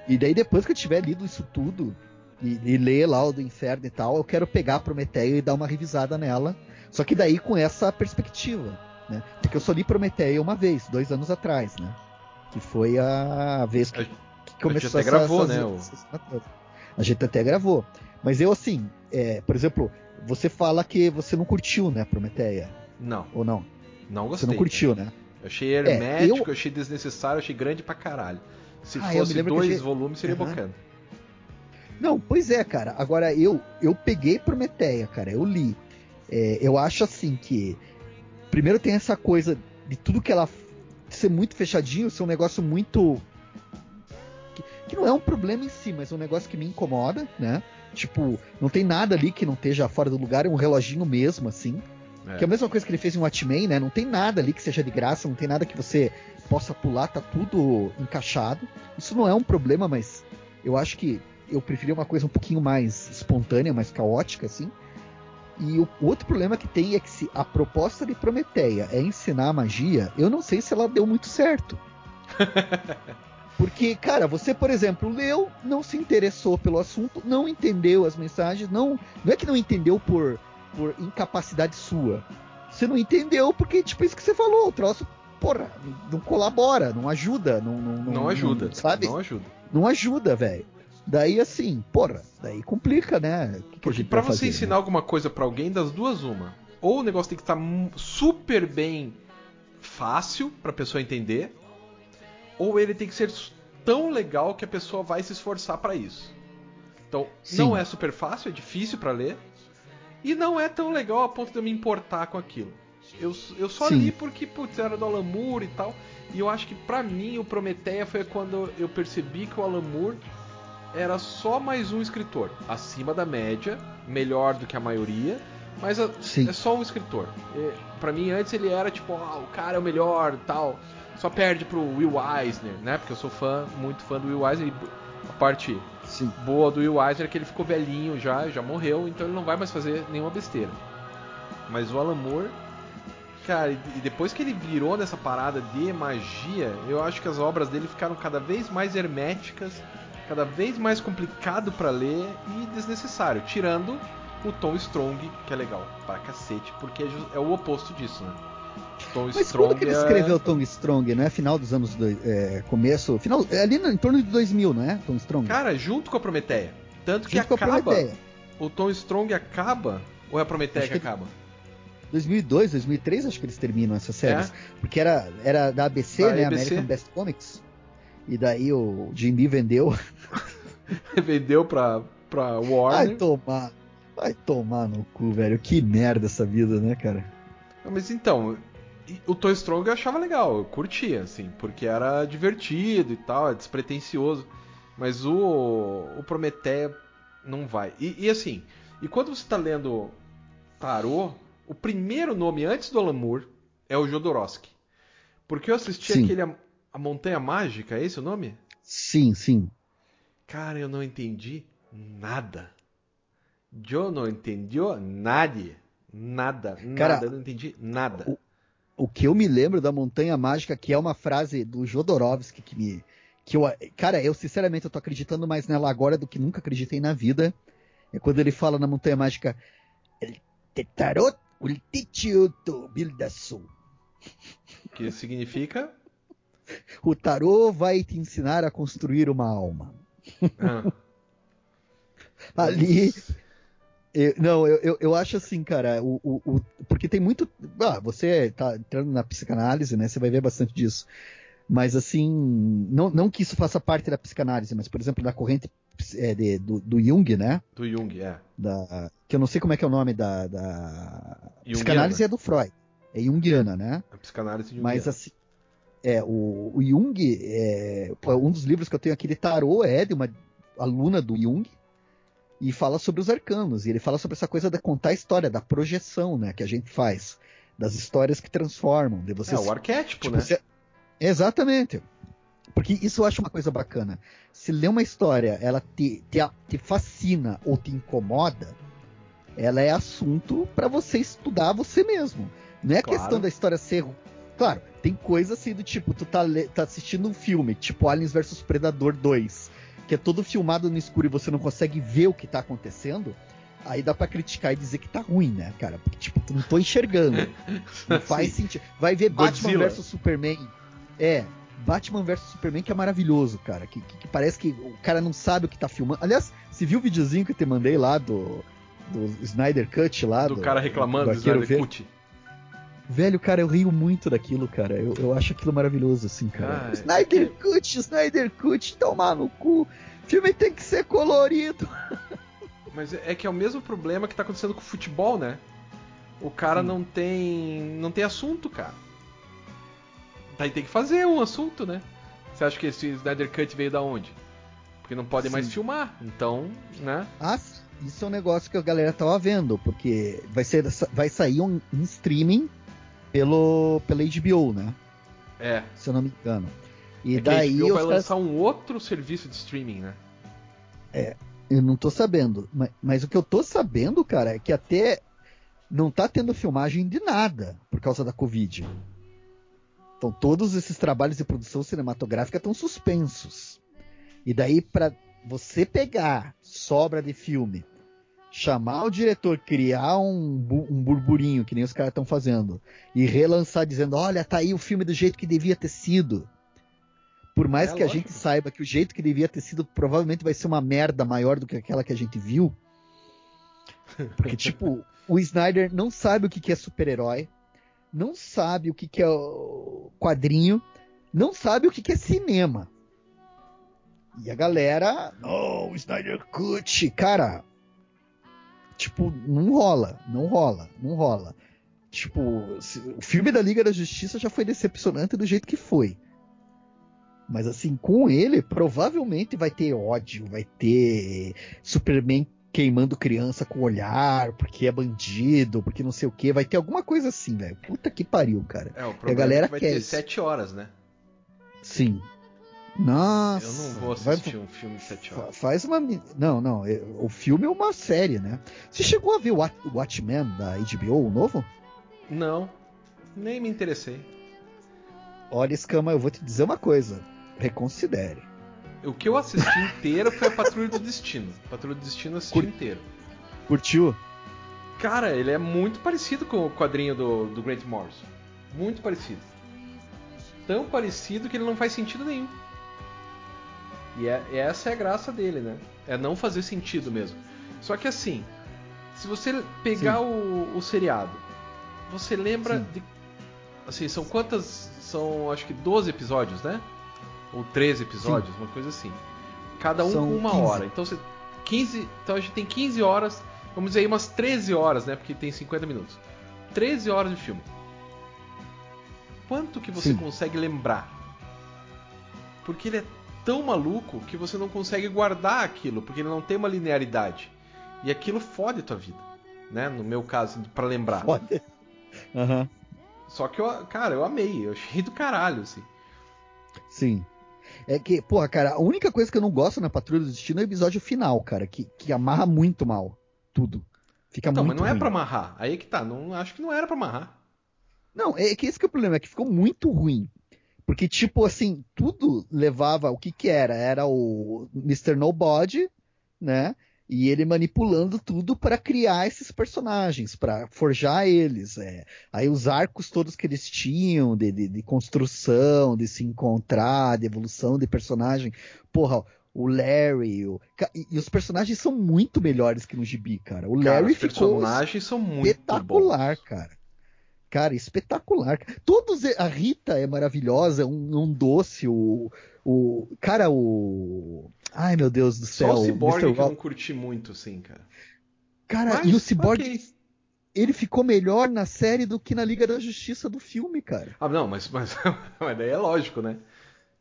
E daí depois que eu tiver lido isso tudo e, e ler lá o do inferno e tal, eu quero pegar a Prometeia e dar uma revisada nela. Só que daí com essa perspectiva, né? Porque eu só li Prometeia uma vez, dois anos atrás, né? Que foi a vez que começou a gente até gravou, essas, né? Essas, a gente até gravou. Mas eu, assim, é, por exemplo, você fala que você não curtiu, né, Prometeia? Não. Ou não? Não gostei. Você não curtiu, né? Eu achei hermético, é, eu... achei desnecessário, achei grande pra caralho. Se ah, fosse dois achei... volumes, seria uhum. bacana. Não, pois é, cara. Agora, eu eu peguei Prometeia, cara. Eu li. É, eu acho assim que. Primeiro tem essa coisa de tudo que ela ser muito fechadinho, ser um negócio muito que não é um problema em si, mas é um negócio que me incomoda, né? Tipo, não tem nada ali que não esteja fora do lugar, é um reloginho mesmo, assim. É. Que é a mesma coisa que ele fez em Watchmen, né? Não tem nada ali que seja de graça, não tem nada que você possa pular, tá tudo encaixado. Isso não é um problema, mas eu acho que eu preferia uma coisa um pouquinho mais espontânea, mais caótica, assim. E o outro problema que tem é que se a proposta de Prometeia é ensinar magia, eu não sei se ela deu muito certo. *laughs* Porque, cara, você, por exemplo, leu, não se interessou pelo assunto, não entendeu as mensagens, não, não é que não entendeu por, por incapacidade sua. Você não entendeu porque, tipo, isso que você falou, o troço porra, não colabora, não ajuda, não, não, não, não ajuda, não, sabe? Não ajuda. Não ajuda, velho. Daí assim, porra, daí complica, né? Que Porque para você fazer, ensinar né? alguma coisa para alguém das duas uma, ou o negócio tem que estar tá super bem fácil para pessoa entender, ou ele tem que ser tão legal que a pessoa vai se esforçar para isso. Então, Sim. não é super fácil, é difícil para ler, e não é tão legal a ponto de eu me importar com aquilo. Eu, eu só Sim. li porque, putz, era do Alan Moore e tal. E eu acho que para mim o Prometeia foi quando eu percebi que o Alan Moore era só mais um escritor. Acima da média, melhor do que a maioria, mas é só um escritor. Para mim antes ele era tipo, ah, o cara é o melhor tal. Só perde pro Will Eisner, né? Porque eu sou fã, muito fã do Will Eisner. A parte Sim. boa do Will Eisner é que ele ficou velhinho já, já morreu, então ele não vai mais fazer nenhuma besteira. Mas o Alan Moore Cara, e depois que ele virou nessa parada de magia, eu acho que as obras dele ficaram cada vez mais herméticas, cada vez mais complicado para ler e desnecessário, tirando o Tom Strong, que é legal pra cacete, porque é, é o oposto disso, né? Tom Mas Strong quando que ele é... escreveu Tom Strong, né? Final dos anos... Do, é, começo... Final, é ali em torno de 2000, não é? Tom Strong. Cara, junto com a Prometeia. Tanto que junto acaba... O Tom Strong acaba... Ou é a Prometeia que, que acaba? 2002, 2003 acho que eles terminam essas séries. É? Porque era, era da ABC, né? ABC. American Best Comics. E daí o Jim Lee vendeu. *laughs* vendeu pra, pra Warner. Vai tomar. Vai tomar no cu, velho. Que merda essa vida, né, cara? Mas então, o Toy Strong eu achava legal, eu curtia, assim, porque era divertido e tal, é despretensioso. Mas o, o Prometeia não vai. E, e assim, e quando você tá lendo Tarô, o primeiro nome antes do Alan Moore é o Jodorowsky. Porque eu assisti sim. aquele a, Montanha Mágica, é esse o nome? Sim, sim. Cara, eu não entendi nada. Eu não entendi nada. Nada, Cara, nada, eu não entendi nada. O, o, que eu me lembro da Montanha Mágica, que é uma frase do Jodorowsky que me. Que eu, cara, eu sinceramente eu tô acreditando mais nela agora do que nunca acreditei na vida. É quando ele fala na Montanha Mágica. Bildasu. Que significa? O tarô vai te ensinar a construir uma alma. Ah. Ali. Eu, não, eu, eu, eu, acho assim, cara, o, o, o, porque tem muito. Ah, você tá entrando na psicanálise, né? Você vai ver bastante disso. Mas assim, não, não que isso faça parte da psicanálise, mas, por exemplo, da corrente é, de, do, do, Jung, né? Do Jung, é. Da, que eu não sei como é que é o nome da. da... Psicanálise é do Freud. É Jungiana, né? A psicanálise Jungiana. Mas assim. É, o, o Jung, é, um dos livros que eu tenho aqui de tarô é de uma aluna do Jung e fala sobre os arcanos. E ele fala sobre essa coisa de contar a história, da projeção, né? Que a gente faz. Das histórias que transformam. De você, é, o arquétipo, tipo, né? Você, Exatamente. Porque isso eu acho uma coisa bacana. Se ler uma história, ela te, te, te fascina ou te incomoda, ela é assunto para você estudar você mesmo. Não é claro. questão da história ser. Claro, tem coisa assim do tipo, tu tá, tá assistindo um filme, tipo Aliens vs Predador 2, que é todo filmado no escuro e você não consegue ver o que tá acontecendo. Aí dá para criticar e dizer que tá ruim, né, cara? Porque, tipo, tu não tô enxergando. não *laughs* faz sentido. Vai ver Batman vs Superman é, Batman vs Superman que é maravilhoso, cara. Que, que, que, parece que o cara não sabe o que tá filmando. Aliás, você viu o videozinho que eu te mandei lá do, do Snyder Cut lá? Do, do cara reclamando do, do Snyder Cut. Velho, cara, eu rio muito daquilo, cara. Eu, eu acho aquilo maravilhoso, assim, cara. Ah, Snyder é Cut, Snyder Cut, tomar no cu. O filme tem que ser colorido. *laughs* Mas é que é o mesmo problema que tá acontecendo com o futebol, né? O cara Sim. não tem não tem assunto, cara. Daí tem que fazer um assunto, né? Você acha que esse Snyder Cut veio da onde? Porque não podem mais filmar, então, né? Ah, isso é um negócio que a galera tava vendo, porque vai, ser, vai sair um, um streaming pelo, pela HBO, né? É. Se eu não me engano. E é daí. a HBO vai caras... lançar um outro serviço de streaming, né? É, eu não tô sabendo. Mas, mas, o que eu tô sabendo, cara, é que até não tá tendo filmagem de nada por causa da Covid. Então todos esses trabalhos de produção cinematográfica estão suspensos. E daí para você pegar sobra de filme, chamar o diretor, criar um, um burburinho, que nem os caras estão fazendo, e relançar dizendo: olha, tá aí o filme do jeito que devia ter sido. Por mais é, que lógico. a gente saiba que o jeito que devia ter sido provavelmente vai ser uma merda maior do que aquela que a gente viu. *laughs* Porque, tipo, o Snyder não sabe o que é super-herói, não sabe o que é o quadrinho, não sabe o que é cinema. E a galera, oh, Snyder Cut, cara, tipo, não rola, não rola, não rola. Tipo, o filme da Liga da Justiça já foi decepcionante do jeito que foi. Mas assim, com ele, provavelmente vai ter ódio, vai ter Superman queimando criança com olhar, porque é bandido, porque não sei o que, vai ter alguma coisa assim, velho. Puta que pariu, cara. É, o problema a galera é que vai quer ter isso. sete horas, né? Sim. Nossa. Eu não vou assistir vai, um filme sete horas. Faz uma. Não, não. É, o filme é uma série, né? Você chegou a ver o Watchmen da HBO, o novo? Não. Nem me interessei. Olha, Escama, eu vou te dizer uma coisa reconsidere. O que eu assisti inteiro foi a Patrulha do Destino. Patrulha do Destino eu assisti Cur... inteiro. Curtiu? Cara, ele é muito parecido com o quadrinho do, do Grant Morrison. Muito parecido. Tão parecido que ele não faz sentido nenhum. E, é, e essa é a graça dele, né? É não fazer sentido mesmo. Só que assim, se você pegar o, o, seriado, você lembra Sim. de. Assim, são quantas. São acho que 12 episódios, né? ou 13 episódios, Sim. uma coisa assim. Cada um São com uma 15. hora. Então, você, 15, então a gente tem 15 horas, vamos dizer aí umas 13 horas, né? Porque tem 50 minutos. 13 horas de filme. Quanto que você Sim. consegue lembrar? Porque ele é tão maluco que você não consegue guardar aquilo, porque ele não tem uma linearidade. E aquilo fode a tua vida, né? No meu caso, para lembrar. Fode. Uhum. Só que eu, cara, eu amei, eu achei do caralho, assim. Sim. É que, porra, cara, a única coisa que eu não gosto na Patrulha do Destino é o episódio final, cara, que, que amarra muito mal tudo. Fica então, muito mas não é ruim. é pra amarrar. Aí que tá, não, acho que não era pra amarrar. Não, é que esse que é o problema, é que ficou muito ruim. Porque, tipo, assim, tudo levava. O que que era? Era o Mr. Nobody, né? e ele manipulando tudo para criar esses personagens, para forjar eles. É. Aí os arcos todos que eles tinham de, de, de, construção, de se encontrar, de evolução de personagem. Porra, o Larry. O... E, os personagens são muito melhores que no gibi, cara. O cara, Larry os personagens são muito espetacular, bons. cara. Cara, espetacular. Todos. A Rita é maravilhosa, um, um doce. O, o. Cara, o. Ai, meu Deus do céu. Só o Cyborg Mr. que eu não curti muito, assim, cara. Cara, Mas, e o Cyborg. Okay. Ele ficou melhor na série do que na Liga da Justiça do filme, cara. Ah, não, mas, mas, *laughs* mas daí é lógico, né?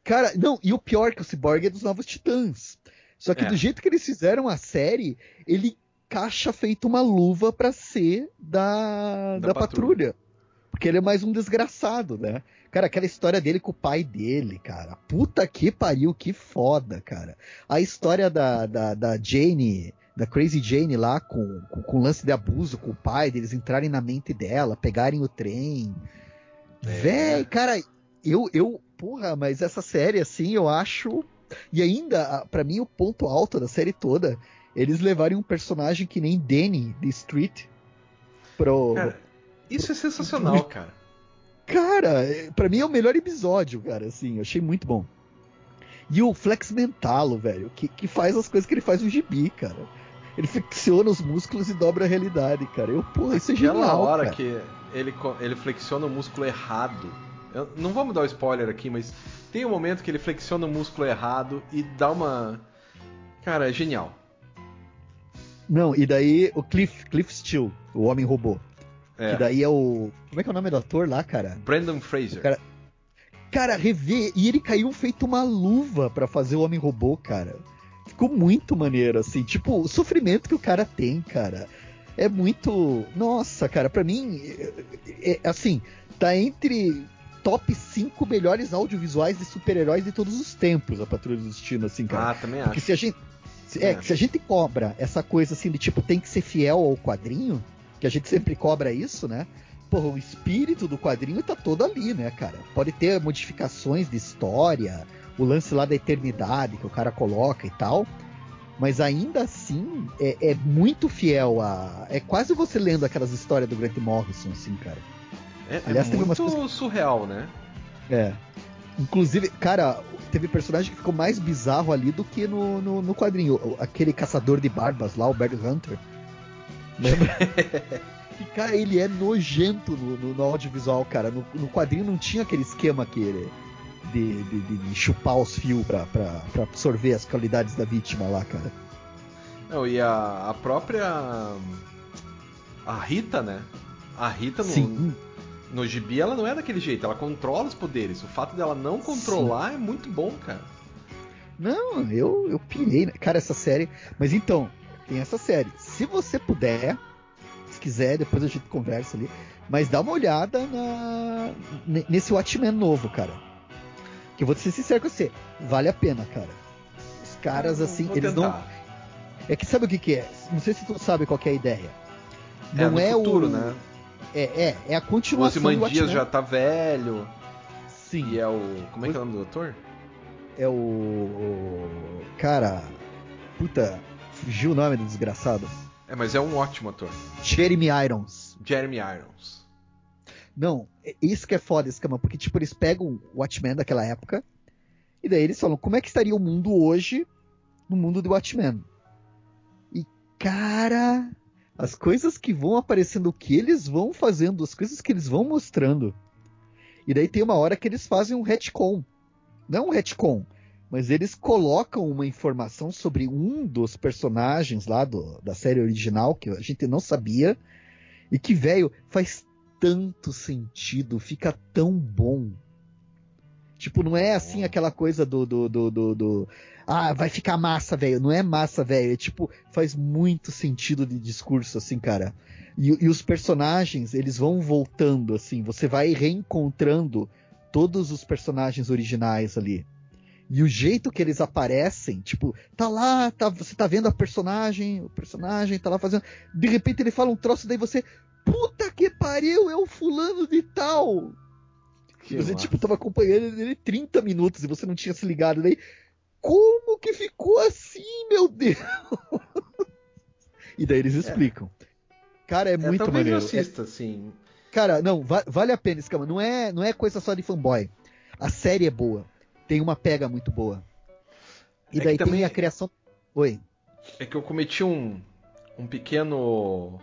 Cara, não, e o pior é que o Cyborg é dos Novos Titãs. Só que é. do jeito que eles fizeram a série, ele caixa feito uma luva para ser da, da, da patrulha. patrulha. Porque ele é mais um desgraçado, né? Cara, aquela história dele com o pai dele, cara. Puta que pariu, que foda, cara. A história da, da, da Jane, da Crazy Jane lá, com, com, com, o lance de abuso com o pai, deles entrarem na mente dela, pegarem o trem. É. Véi, cara, eu, eu. Porra, mas essa série, assim, eu acho. E ainda, para mim, o ponto alto da série toda, eles levarem um personagem que nem Danny de Street pro. Cara, isso é sensacional, cara. Cara, para mim é o melhor episódio, cara, assim, eu achei muito bom. E o Flex Mentalo, velho, que, que faz as coisas que ele faz no gibi, cara. Ele flexiona os músculos e dobra a realidade, cara. Eu, pô, isso é Aquela genial. hora cara. que ele, ele flexiona o músculo errado. Eu, não vamos dar o um spoiler aqui, mas tem um momento que ele flexiona o músculo errado e dá uma. Cara, é genial. Não, e daí o Cliff, Cliff Steele, o homem robô. É. Que daí é o. Como é que é o nome do ator lá, cara? Brandon Fraser. Cara... cara, rever. E ele caiu feito uma luva para fazer o Homem-Robô, cara. Ficou muito maneiro, assim. Tipo, o sofrimento que o cara tem, cara. É muito. Nossa, cara, para mim. É, é, assim, tá entre top 5 melhores audiovisuais de super-heróis de todos os tempos, a Patrulha do Destino, assim, cara. Ah, também Porque acho. se a gente. É, é, se a gente cobra essa coisa assim de tipo, tem que ser fiel ao quadrinho, que a gente sempre cobra isso, né? Porra, o espírito do quadrinho tá todo ali, né, cara? Pode ter modificações de história, o lance lá da eternidade que o cara coloca e tal. Mas ainda assim, é, é, muito fiel a. É quase você lendo aquelas histórias do Grant Morrison, assim, cara. É, é Aliás, é muito coisas... surreal, né? É. Inclusive, cara, teve personagem que ficou mais bizarro ali do que no, no, no quadrinho. Aquele caçador de barbas lá, o Berg Hunter. Lembra? *laughs* e, cara, ele é nojento no, no, no audiovisual, cara. No, no, quadrinho não tinha aquele esquema que ele, de, de, de, chupar os fios pra, pra, pra, absorver as qualidades da vítima lá, cara. Não, e a, a própria. A Rita, né? A Rita no, Sim. no gibi ela não é daquele jeito, ela controla os poderes. O fato dela não controlar Sim. é muito bom, cara. Não, eu, eu pirei, né? Cara, essa série. Mas então, tem essa série. Se você puder, se quiser, depois a gente conversa ali. Mas dá uma olhada na, nesse Watchmen novo, cara. Que eu vou ser sincero com você, vale a pena, cara. Os caras, assim, eles tentar. não. É que sabe o que, que é? Não sei se tu sabe qual é a ideia. É, não é, é futuro, o. né? É, é, é a continuação. O Ozymandias já tá velho. Sim. E é o. Como é que é o nome do doutor? É o... Cara. Puta. Fugiu o nome do desgraçado. É, mas é um ótimo ator. Jeremy Irons. Jeremy Irons. Não, é, isso que é foda, escama, porque tipo, eles pegam o Watchmen daquela época, e daí eles falam, como é que estaria o mundo hoje no mundo do Watchmen? E, cara, as coisas que vão aparecendo, o que eles vão fazendo, as coisas que eles vão mostrando. E daí tem uma hora que eles fazem um retcon. Não um retcon, mas eles colocam uma informação sobre um dos personagens lá do, da série original, que a gente não sabia, e que, velho, faz tanto sentido, fica tão bom. Tipo, não é assim aquela coisa do, do, do, do, do ah, vai ficar massa, velho. Não é massa, velho. É tipo, faz muito sentido de discurso, assim, cara. E, e, os personagens, eles vão voltando, assim. Você vai reencontrando todos os personagens originais ali. E o jeito que eles aparecem, tipo, tá lá, tá, você tá vendo a personagem, o personagem tá lá fazendo. De repente ele fala um troço, daí você puta que pariu, é o fulano de tal. Que você, massa. tipo, tava acompanhando ele 30 minutos e você não tinha se ligado. Daí, como que ficou assim, meu Deus? *laughs* e daí eles é. explicam. É. Cara, é, é muito maneiro. assista, é... sim. Cara, não, va vale a pena, Escama. Não é, não é coisa só de fanboy. A série é boa. Tem uma pega muito boa. E é daí também... tem a criação. Oi. É que eu cometi um, um pequeno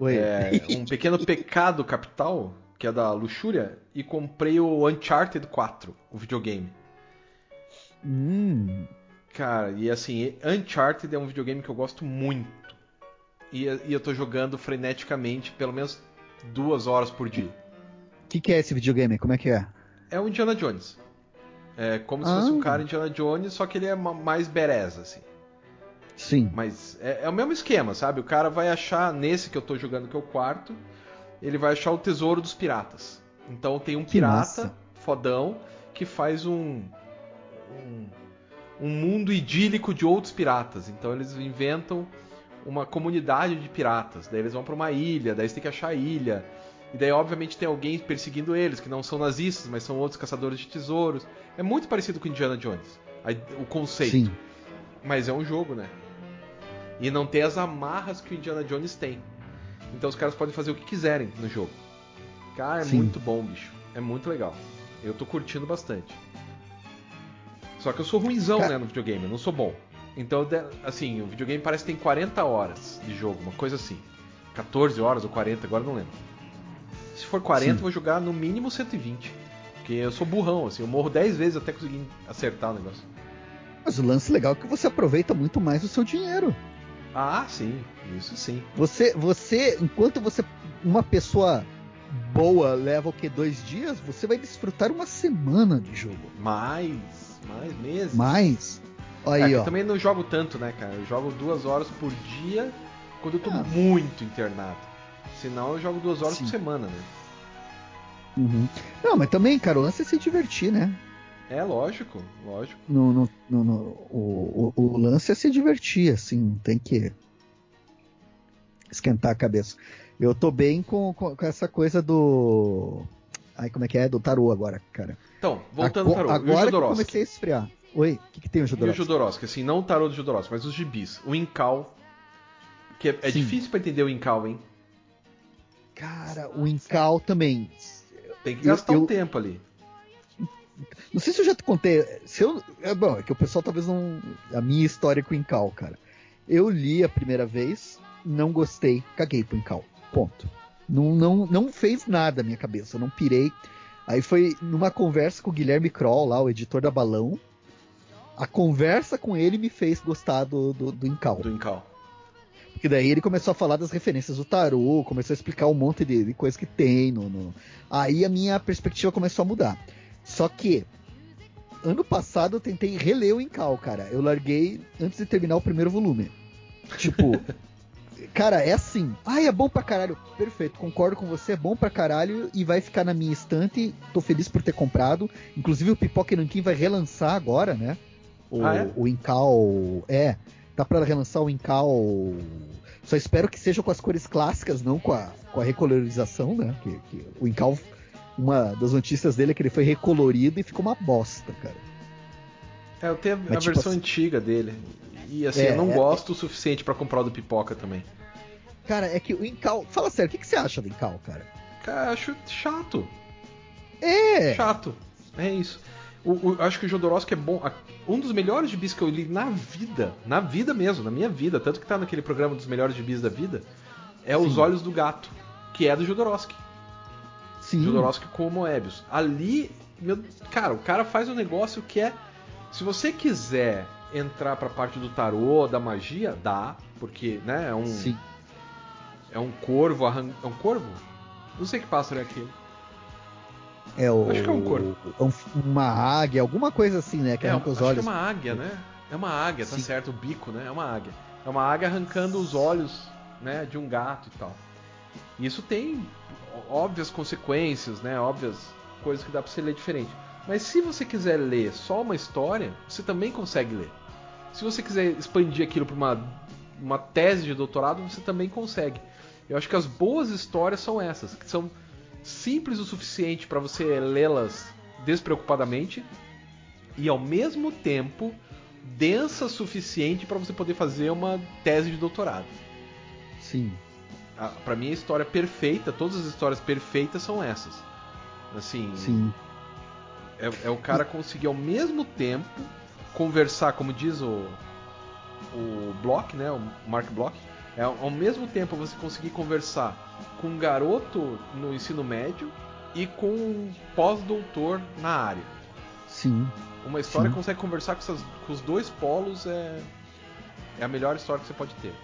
é, *laughs* um pequeno pecado capital, que é da luxúria, e comprei o Uncharted 4, o videogame. Hum. Cara, e assim, Uncharted é um videogame que eu gosto muito. E, e eu tô jogando freneticamente pelo menos duas horas por dia. O que, que, é esse videogame? Como é que é? É o Indiana Jones. É como se ah. fosse um cara Indiana Jones, só que ele é mais bereza, assim. Sim. Mas é, é, o mesmo esquema, sabe? O cara vai achar, nesse que eu tô jogando, que é o quarto, ele vai achar o tesouro dos piratas. Então tem um pirata fodão que faz um, um, um mundo idílico de outros piratas. Então eles inventam uma comunidade de piratas. Daí eles vão para uma ilha, daí eles têm que achar a ilha. E daí, obviamente, tem alguém perseguindo eles, que não são nazistas, mas são outros caçadores de tesouros. É muito parecido com Indiana Jones, o conceito. Sim. Mas é um jogo, né? E não tem as amarras que o Indiana Jones tem. Então os caras podem fazer o que quiserem no jogo. Cara, é Sim. muito bom, bicho. É muito legal. Eu tô curtindo bastante. Só que eu sou ruimzão, né, no videogame. Eu não sou bom. Então, assim, o videogame parece que tem 40 horas de jogo, uma coisa assim. 14 horas ou 40, agora não lembro. Se for 40, Sim. eu vou jogar no mínimo 120. Porque eu sou burrão, assim, eu morro 10 vezes até conseguir acertar o negócio. Mas o lance legal é que você aproveita muito mais o seu dinheiro. Ah, sim, isso sim. Você, você, enquanto você, uma pessoa boa leva o que dois dias, você vai desfrutar uma semana de jogo. Mais, mais meses. Mais. Aí, é, ó. Eu também não jogo tanto, né, cara? Eu jogo duas horas por dia quando eu tô ah. muito internado. Senão eu jogo duas horas sim. por semana, né? Uhum. Não, mas também, cara, o lance é se divertir, né? É, lógico, lógico. No, no, no, no o, o, o, lance é se divertir, assim, tem que esquentar a cabeça. Eu tô bem com, com, com essa coisa do. Ai, como é que é? Do tarô agora, cara. Então, voltando ao tarô. Agora que eu comecei a esfriar. Oi, o que, que, tem o Jodorowsky? E o Jodorowsky, assim, não o tarô do Jodorowsky, mas os gibis. O Incal, que é, é difícil para entender o Incal, hein? Cara, o Incal também. Tem que gastar eu, um tempo ali. Não sei se eu já te contei. Se eu, é bom, é que o pessoal talvez não. A minha história com o Incal, cara. Eu li a primeira vez, não gostei, caguei pro Incal. Ponto. Não, não, não fez nada na minha cabeça, eu não pirei. Aí foi numa conversa com o Guilherme Kroll, lá, o editor da Balão. A conversa com ele me fez gostar do, do, do Incal. Do Incal. Porque daí ele começou a falar das referências do tarô, começou a explicar um monte de, de coisa que tem. No, no... Aí a minha perspectiva começou a mudar. Só que, ano passado eu tentei reler o Incal, cara. Eu larguei antes de terminar o primeiro volume. Tipo, *laughs* cara, é assim. Ah, é bom pra caralho. Perfeito, concordo com você, é bom pra caralho e vai ficar na minha estante. Tô feliz por ter comprado. Inclusive o Pipoca Nankin vai relançar agora, né? O, ah, é? o Incal. É, tá pra relançar o Incal. Só espero que seja com as cores clássicas, não com a, com a recolorização, né? Que, que o Incal, uma das notícias dele é que ele foi recolorido e ficou uma bosta, cara. É, eu tenho a, Mas, a tipo versão assim, antiga dele. E assim, é, eu não é, gosto o suficiente para comprar o do pipoca também. Cara, é que o Incal. Fala sério, o que, que você acha do Incal, cara? Cara, eu acho chato. É. Chato. É isso. O, o, acho que o Jodorowsky é bom. Um dos melhores gibis que eu li na vida, na vida mesmo, na minha vida, tanto que tá naquele programa dos melhores gibis da vida, é Sim. Os Olhos do Gato, que é do Jodorowsky. Sim. Jodorowsky com o Moebius. Ali, meu, cara, o cara faz um negócio que é. Se você quiser entrar para a parte do tarô, da magia, dá, porque, né, é um Sim. é um corvo, arran... é um corvo? Não sei que pássaro é aquele. É o Acho que é um corvo. Uma águia, alguma coisa assim, né, que é, arranca os olhos. Que é uma águia, né? É uma águia, tá Sim. certo, o bico, né? É uma águia. É uma águia arrancando os olhos, né, de um gato e tal. E isso tem óbvias consequências, né? Óbvias coisas que dá para você ler diferente. Mas se você quiser ler só uma história, você também consegue ler. Se você quiser expandir aquilo para uma, uma tese de doutorado, você também consegue. Eu acho que as boas histórias são essas, que são simples o suficiente para você lê-las despreocupadamente e ao mesmo tempo densa o suficiente para você poder fazer uma tese de doutorado. Sim. Para mim a história perfeita, todas as histórias perfeitas são essas. Assim. Sim. É, é o cara conseguir ao mesmo tempo conversar, como diz o, o Block, né, o Mark Block, é ao mesmo tempo você conseguir conversar com um garoto no ensino médio e com um pós-doutor na área. Sim. Uma história sim. que consegue conversar com, essas, com, os dois polos é, é a melhor história que você pode ter.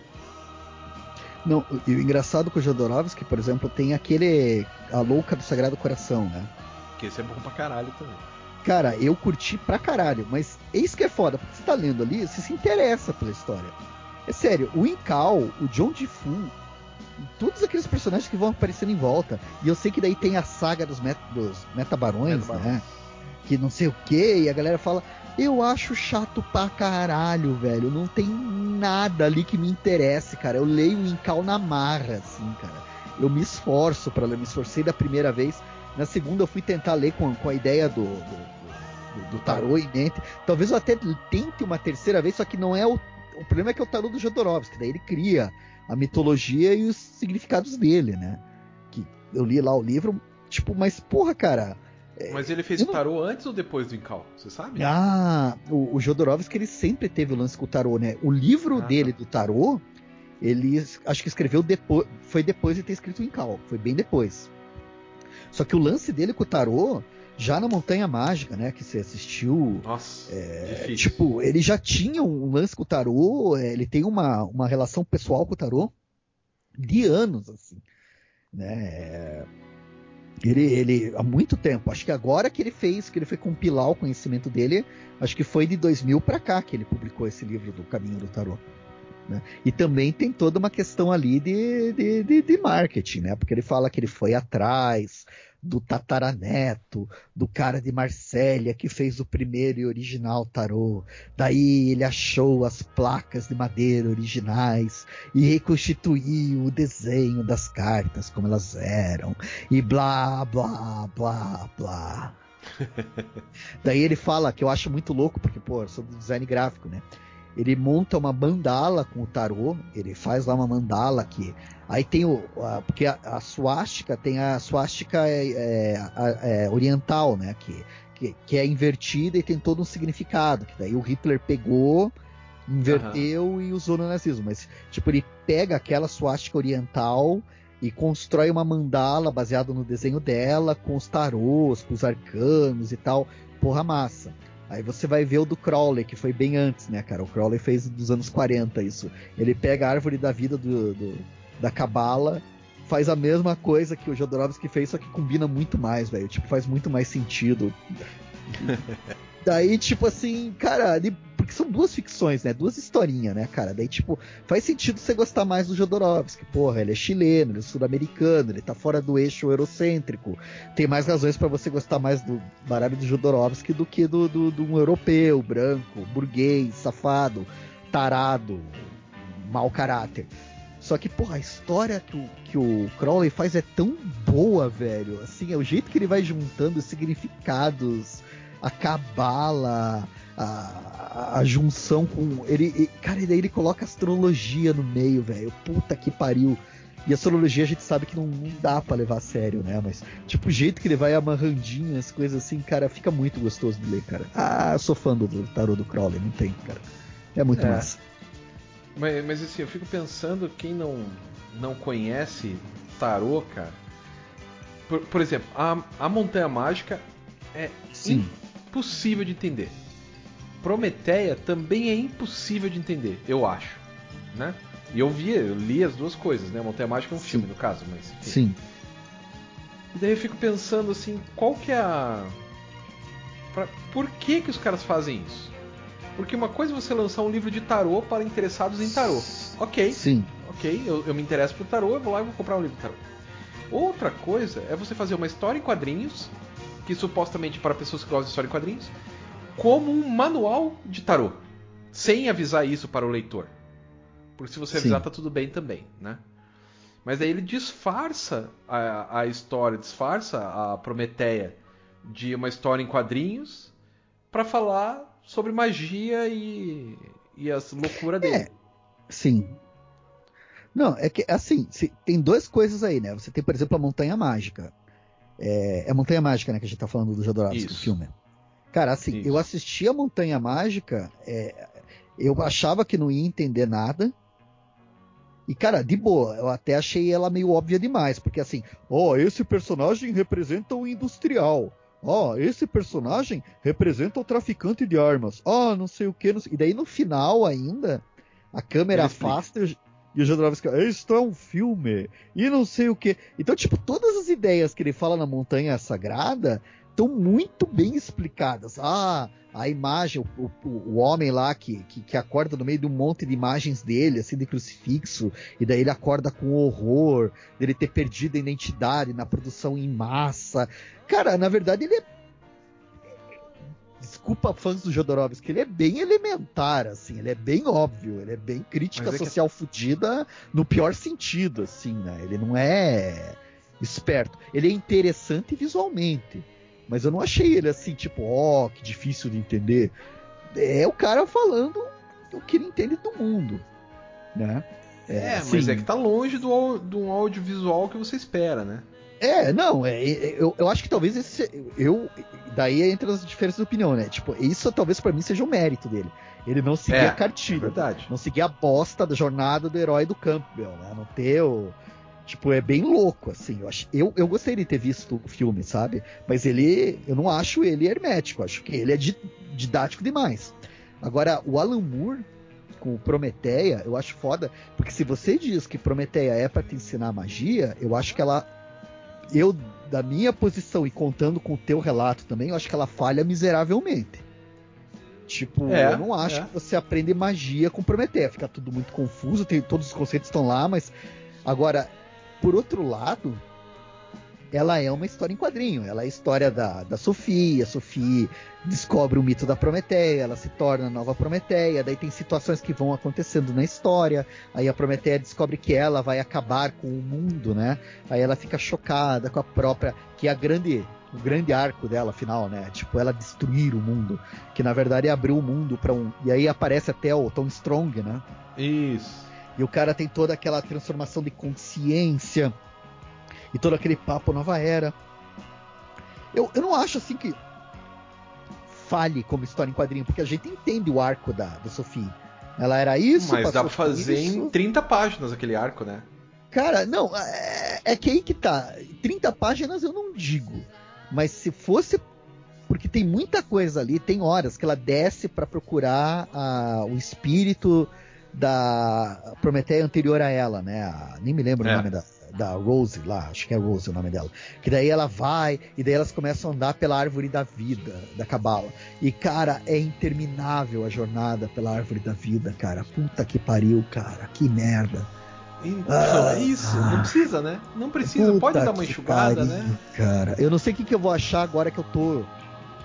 Não, e o engraçado com o Jodorowsky, por exemplo, tem aquele A Louca do Sagrado Coração, né? Que esse é bom pra caralho também. Cara, eu curti pra caralho, mas eis que é foda, porque você tá lendo ali, você se interessa pela história. É sério, o Incal, o John Fu, todos aqueles personagens que vão aparecendo em volta. E eu sei que daí tem a saga dos, met dos metabarões, né? Que não sei o que, e a galera fala. Eu acho chato pra caralho, velho. Não tem nada ali que me interesse, cara. Eu leio o Incal na marra, assim, cara. Eu me esforço para ler, me esforcei da primeira vez. Na segunda eu fui tentar ler com, com a ideia do, do, do, do tarô. Talvez eu até tente uma terceira vez, só que não é o. O problema é que é o tarô do Jodorowsky, daí ele cria a mitologia e os significados dele, né? Que eu li lá o livro, tipo, mas porra, cara. É, mas ele fez o tarô antes ou depois do Incal? Você sabe? Ah, o, o Jodorowsky ele sempre teve o lance com o tarô, né? O livro ah, dele tá. do tarô, ele acho que escreveu depois, foi depois de ter escrito o Incal, foi bem depois. Só que o lance dele com o tarô, já na Montanha Mágica, né, que você assistiu. Nossa, é, tipo, ele já tinha um lance com o tarô, é, ele tem uma, uma relação pessoal com o tarô de anos, assim. Né? Ele, ele, há muito tempo, acho que agora que ele fez, que ele foi compilar o conhecimento dele, acho que foi de 2000 para cá que ele publicou esse livro do Caminho do Tarô. Né? E também tem toda uma questão ali de, de, de, de, marketing, né? Porque ele fala que ele foi atrás do tataraneto, do cara de Marsella que fez o primeiro e original tarô. Daí ele achou as placas de madeira originais e reconstituiu o desenho das cartas como elas eram. E blá, blá, blá, blá. *laughs* Daí ele fala que eu acho muito louco, porque, pô, eu sou do design gráfico, né? Ele monta uma mandala com o tarô, ele faz lá uma mandala que. Aí tem o. A, porque a, a suástica tem a suástica é, é, é, oriental, né? Que, que, que, é invertida e tem todo um significado. Que daí o Hitler pegou, inverteu uhum. e usou no nazismo. Mas, tipo, ele pega aquela suástica oriental e constrói uma mandala baseada no desenho dela, com os tarôs, com os arcanos e tal. Porra massa. Aí você vai ver o do Crowley, que foi bem antes, né, cara? O Crowley fez dos anos 40 isso. Ele pega a árvore da vida do, do da Cabala, faz a mesma coisa que o Jodorowsky fez, só que combina muito mais, velho. Tipo, faz muito mais sentido. *laughs* Daí, tipo assim, cara, ele porque são duas ficções, né? Duas historinhas, né, cara? Daí, tipo, faz sentido você gostar mais do Jodorowsky. Porra, ele é chileno, ele é sul-americano, ele tá fora do eixo eurocêntrico. Tem mais razões para você gostar mais do baralho do Jodorowsky do que do, do, do um europeu, branco, burguês, safado, tarado, mau caráter. Só que, porra, a história que o, que o Crowley faz é tão boa, velho. Assim, é o jeito que ele vai juntando os significados, a cabala, a, a, junção com. Ele, cara, e daí ele coloca astrologia no meio, velho. Puta que pariu. E astrologia a gente sabe que não, não dá para levar a sério, né? Mas, tipo, o jeito que ele vai amarrandinho, as coisas assim, cara, fica muito gostoso de ler, cara. Ah, eu sou fã do, do tarô do Crowley, não tem, cara. É muito é. massa. Mas, mas assim, eu fico pensando, quem não, não conhece tarô, cara. Por, por exemplo, a, a Montanha Mágica é Sim. impossível de entender. Prometeia também é impossível de entender, eu acho, né? E eu vi, eu li as duas coisas, né? Montanha Mágica é um Sim. filme, no caso, mas. Enfim. Sim. E daí eu fico pensando assim, qual que é a. Pra... Por que que os caras fazem isso? Porque uma coisa é você lançar um livro de tarô para interessados em tarô. Ok. Sim. Ok, eu, eu me interesso por tarô, eu vou lá e vou comprar um livro de tarô. Outra coisa é você fazer uma história em quadrinhos, que supostamente para pessoas que gostam de história em quadrinhos, como um manual de tarô, sem avisar isso para o leitor. Porque se você avisar, Sim. tá tudo bem também, né? Mas aí ele disfarça a, a história, disfarça a Prometeia de uma história em quadrinhos para falar sobre magia e, e as loucuras dele. É, sim. Não, é que assim, se, tem duas coisas aí, né? Você tem, por exemplo, a Montanha Mágica. É, é a Montanha Mágica, né, que a gente tá falando do Jodorowsky, o filme. Cara, assim, Isso. eu assisti a Montanha Mágica, é, eu achava que não ia entender nada. E, cara, de boa, eu até achei ela meio óbvia demais, porque assim, ó, oh, esse personagem representa o industrial. Ó, oh, esse personagem representa o traficante de armas. Ó, oh, não sei o que. E daí no final ainda, a câmera afasta e o Jodorowsky, isto é um filme. E não sei o que. Então, tipo, todas as ideias que ele fala na Montanha Sagrada estão muito bem explicadas. Ah, a imagem, o, o, o homem lá que, que, que, acorda no meio de um monte de imagens dele, assim, de crucifixo, e daí ele acorda com horror, dele ter perdido a identidade na produção em massa. Cara, na verdade ele é. Desculpa fãs do Jodorowsky, ele é bem elementar, assim, ele é bem óbvio, ele é bem crítica é social que... fudida no pior sentido, assim, né? Ele não é esperto. Ele é interessante visualmente. Mas eu não achei ele assim, tipo, ó, oh, que difícil de entender. É o cara falando o que ele entende do mundo, né? É, é assim, mas é que tá longe do, do um audiovisual que você espera, né? É, não, é, é, eu, eu acho que talvez esse. Eu, daí entra as diferenças de opinião, né? Tipo, isso talvez para mim seja o mérito dele. Ele não seguir é, a cartilha. É verdade. Não seguir a bosta da jornada do herói do Campbell, né? Não ter o, Tipo, é bem louco, assim. Eu, acho, eu, eu gostaria de ter visto o filme, sabe? Mas ele. Eu não acho ele hermético. Acho que ele é di, didático demais. Agora, o Alan Moore, com o Prometeia, eu acho foda. Porque se você diz que Prometeia é para te ensinar magia, eu acho que ela. Eu, da minha posição e contando com o teu relato também, eu acho que ela falha miseravelmente. Tipo, é, eu não acho é. que você aprende magia com Prometeia. Fica tudo muito confuso, tem, todos os conceitos estão lá, mas. Agora, por outro lado, ela é uma história em quadrinho. Ela é a história da, da Sofia. Sofia descobre o mito da Prometeia, ela se torna a nova Prometeia. Daí tem situações que vão acontecendo na história. Aí a Prometeia descobre que ela vai acabar com o mundo, né? Aí ela fica chocada com a própria. Que é a grande o grande arco dela final, né? Tipo, ela destruir o mundo, que na verdade é abrir o mundo para um. E aí aparece até o Tom Strong, né? Isso. E o cara tem toda aquela transformação de consciência e todo aquele papo nova era. Eu, eu não acho assim que falhe como história em quadrinho, porque a gente entende o arco da, da Sophie. Ela era isso, mas dá pra fazer isso. em 30 páginas aquele arco, né? Cara, não, é, é que aí que tá. 30 páginas eu não digo. Mas se fosse. Porque tem muita coisa ali, tem horas que ela desce para procurar a, o espírito da Prometeia anterior a ela, né? A, nem me lembro é. o nome da, da Rose lá, acho que é Rose o nome dela. Que daí ela vai e daí elas começam a andar pela árvore da vida, da Cabala. E cara, é interminável a jornada pela árvore da vida, cara. Puta que pariu, cara. Que merda. Então, ah, é isso. Ah, não precisa, né? Não precisa. Pode dar uma enxugada, pariu, né? Cara, eu não sei o que, que eu vou achar agora que eu tô.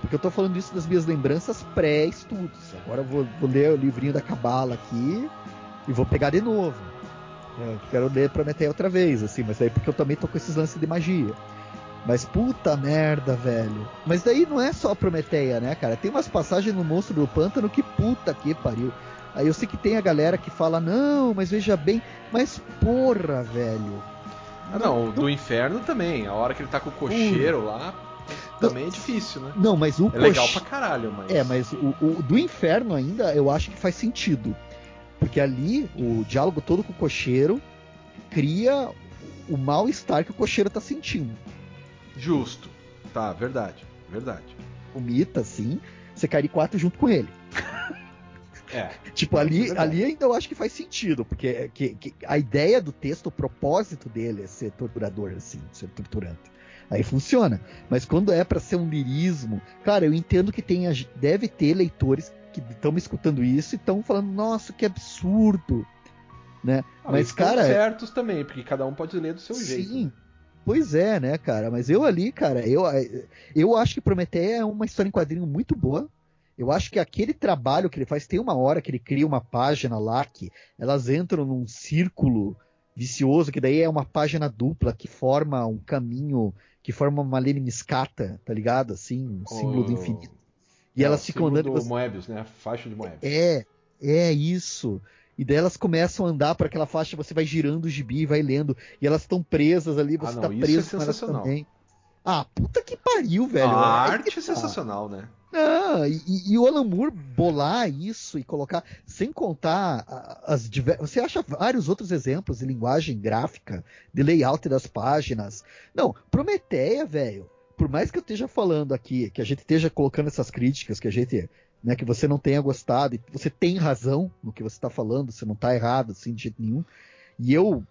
Porque eu tô falando isso das minhas lembranças pré-estudos. Agora eu vou, vou, ler o livrinho da Cabala aqui e vou pegar de novo. Eu quero ler Prometeia outra vez, assim, mas aí porque eu também tô com esses lances de magia. Mas puta merda, velho. Mas daí não é só Prometeia, né, cara? Tem umas passagens no Monstro do Pântano que puta que pariu. Aí eu sei que tem a galera que fala, não, mas veja bem, mas porra, velho. Ah, não, do inferno também. A hora que ele tá com o cocheiro uh, lá, também é difícil, né? Não, mas o É legal pra caralho, mas. É, mas o, o, do inferno ainda eu acho que faz sentido. Porque ali, o diálogo todo com o cocheiro cria o mal-estar que o cocheiro tá sentindo. Justo. Tá, verdade. Verdade. O Mita, assim, você cai de quatro junto com ele. É. *laughs* tipo, ali, é ali ainda eu acho que faz sentido, porque que, que a ideia do texto, o propósito dele é ser torturador, assim, ser torturante. Aí funciona. Mas quando é para ser um lirismo, claro, eu entendo que tem, deve ter leitores que estão me escutando isso e estão falando, nossa, que absurdo. Né? Ah, mas, cara. certos também, porque cada um pode ler do seu sim, jeito. Sim. Né? Pois é, né, cara? Mas eu ali, cara, eu, eu acho que Prometeia é uma história em quadrinho muito boa. Eu acho que aquele trabalho que ele faz, tem uma hora que ele cria uma página lá que elas entram num círculo vicioso, que daí é uma página dupla que forma um caminho, que forma uma lemniscata, tá ligado? Assim, um símbolo do infinito. E é, elas ficam andando. Do você... Moebius, né? A faixa de Moebius. É, é isso. E daí elas começam a andar para aquela faixa, você vai girando o gibi e vai lendo. E elas estão presas ali, você ah, não, tá preso é com elas também. Ah, puta que pariu, velho. A arte é tá. sensacional, né? Não, e, e, o Alan Moore bolar isso e colocar, sem contar as diversas. Você acha vários outros exemplos de linguagem gráfica, de layout das páginas. Não, Prometeia, velho. Por mais que eu esteja falando aqui, que a gente esteja colocando essas críticas, que a gente. Né, que você não tenha gostado, e você tem razão no que você está falando, você não está errado, assim, de jeito nenhum. E eu.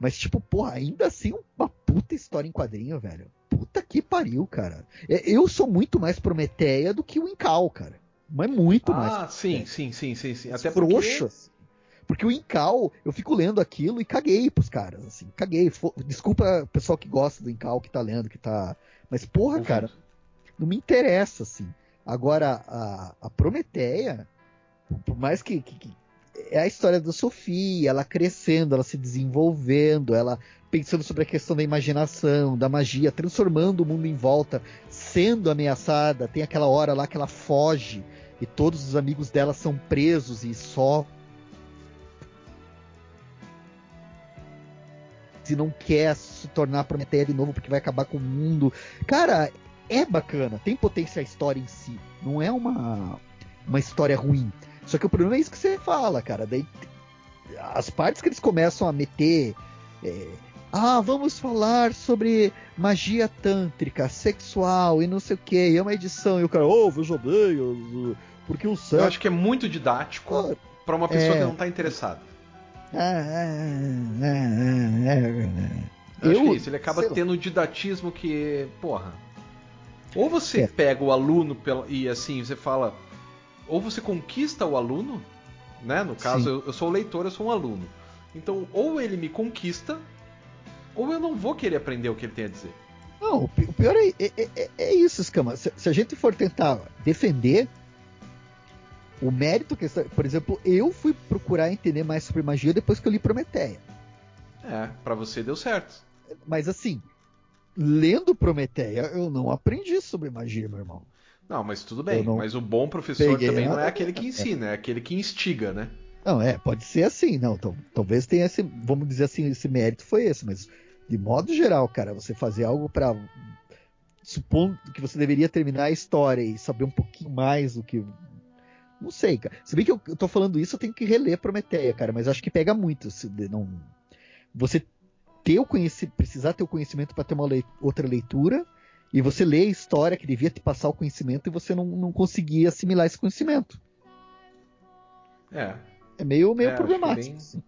Mas, tipo, porra, ainda assim, uma puta história em quadrinho, velho puta que pariu, cara. É, eu sou muito mais Prometeia do que o Incal, cara. Mas muito ah, mais. Ah, sim, sim, sim, sim, sim. Até frouxo. Porque... porque o Incal, eu fico lendo aquilo e caguei pros caras, assim. Caguei. Desculpa o pessoal que gosta do Incal, que tá lendo, que tá. Mas, porra, cara, não me interessa, assim. Agora, a, a Prometeia, por mais que, que, que é a história da Sofia, ela crescendo, ela se desenvolvendo, ela pensando sobre a questão da imaginação, da magia, transformando o mundo em volta, sendo ameaçada. Tem aquela hora lá que ela foge e todos os amigos dela são presos e só se não quer se tornar Prometeia de novo porque vai acabar com o mundo. Cara, é bacana, tem potência a história em si. Não é uma uma história ruim. Só que o problema é isso que você fala, cara. Daí as partes que eles começam a meter é, ah, vamos falar sobre magia tântrica, sexual e não sei o que. É uma edição. E o cara, oh, veja bem, porque o céu. Eu acho que é muito didático ah, para uma pessoa é... que não tá interessada. É, é, é, eu, acho que é isso. Ele acaba tendo um didatismo que, porra. Ou você pega o aluno pela, e assim, você fala. Ou você conquista o aluno, né? No caso, eu, eu sou o leitor, eu sou um aluno. Então, ou ele me conquista, ou eu não vou querer aprender o que ele tem a dizer. Não, o pior é, é, é, é isso, Escama. Se, se, a gente for tentar defender o mérito que. Por exemplo, eu fui procurar entender mais sobre magia depois que eu li Prometeia. É, para você deu certo. Mas assim, lendo Prometeia, eu não aprendi sobre magia, meu irmão. Não, mas tudo bem. Mas o bom professor também não é aquele que ensina, é aquele que instiga, né? Não, é, pode ser assim, não. Talvez tenha esse, vamos dizer assim, esse mérito foi esse, mas de modo geral, cara, você fazer algo para supondo que você deveria terminar a história e saber um pouquinho mais do que não sei, cara. Se bem que eu, eu tô falando isso, eu tenho que reler Prometeia, cara, mas acho que pega muito se não você ter o conhecimento, precisar ter o conhecimento para ter uma lei, outra leitura e você lê a história que devia te passar o conhecimento e você não, não conseguia assimilar esse conhecimento. É. É meio, meio é, problemático. Bem... Assim.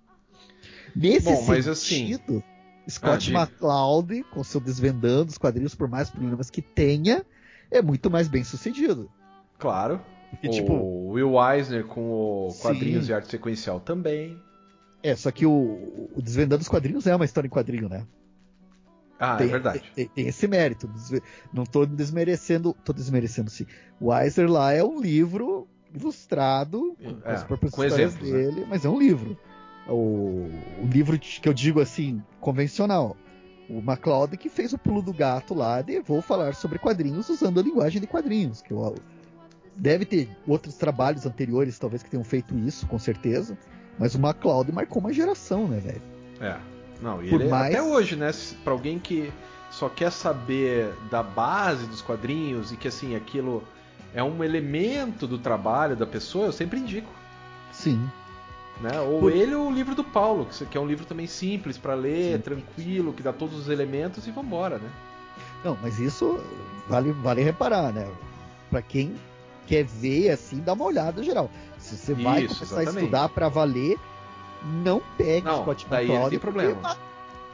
Nesse Bom, mas assim, sentido, assim... Scott ah, McCloud, com seu desvendando os quadrinhos, por mais problemas que tenha, é muito mais bem sucedido. Claro. E, o tipo, Will Eisner com o quadrinhos sim. de arte sequencial também. É, só que o, o Desvendando os Quadrinhos é uma história em quadrinho, né? Ah, é tem, é verdade. Tem, tem, esse mérito. Não estou desmerecendo. Tô desmerecendo sim. O Eisner lá é um livro ilustrado é, com as próprias com histórias exemplos, né? dele, né? mas é um livro. O, o, livro que eu digo assim, convencional. O MacLeod que fez o pulo do gato lá de vou falar sobre quadrinhos usando a linguagem de quadrinhos. Que eu, deve ter outros trabalhos anteriores, talvez, que tenham feito isso, com certeza. Mas o McLeod marcou uma geração, né, velho? É. Não, e Por ele, mais... até hoje, né? Para alguém que só quer saber da base dos quadrinhos e que assim aquilo é um elemento do trabalho da pessoa, eu sempre indico. Sim. Né? Ou Por... ele ou o livro do Paulo, que é um livro também simples para ler, Sim. tranquilo, que dá todos os elementos e vambora, né? Não, mas isso vale, vale reparar, né? Para quem quer ver assim, dá uma olhada geral. Se você Isso, vai começar exatamente. a estudar para valer, não pegue não, Scott McCloud. tem problema. Porque,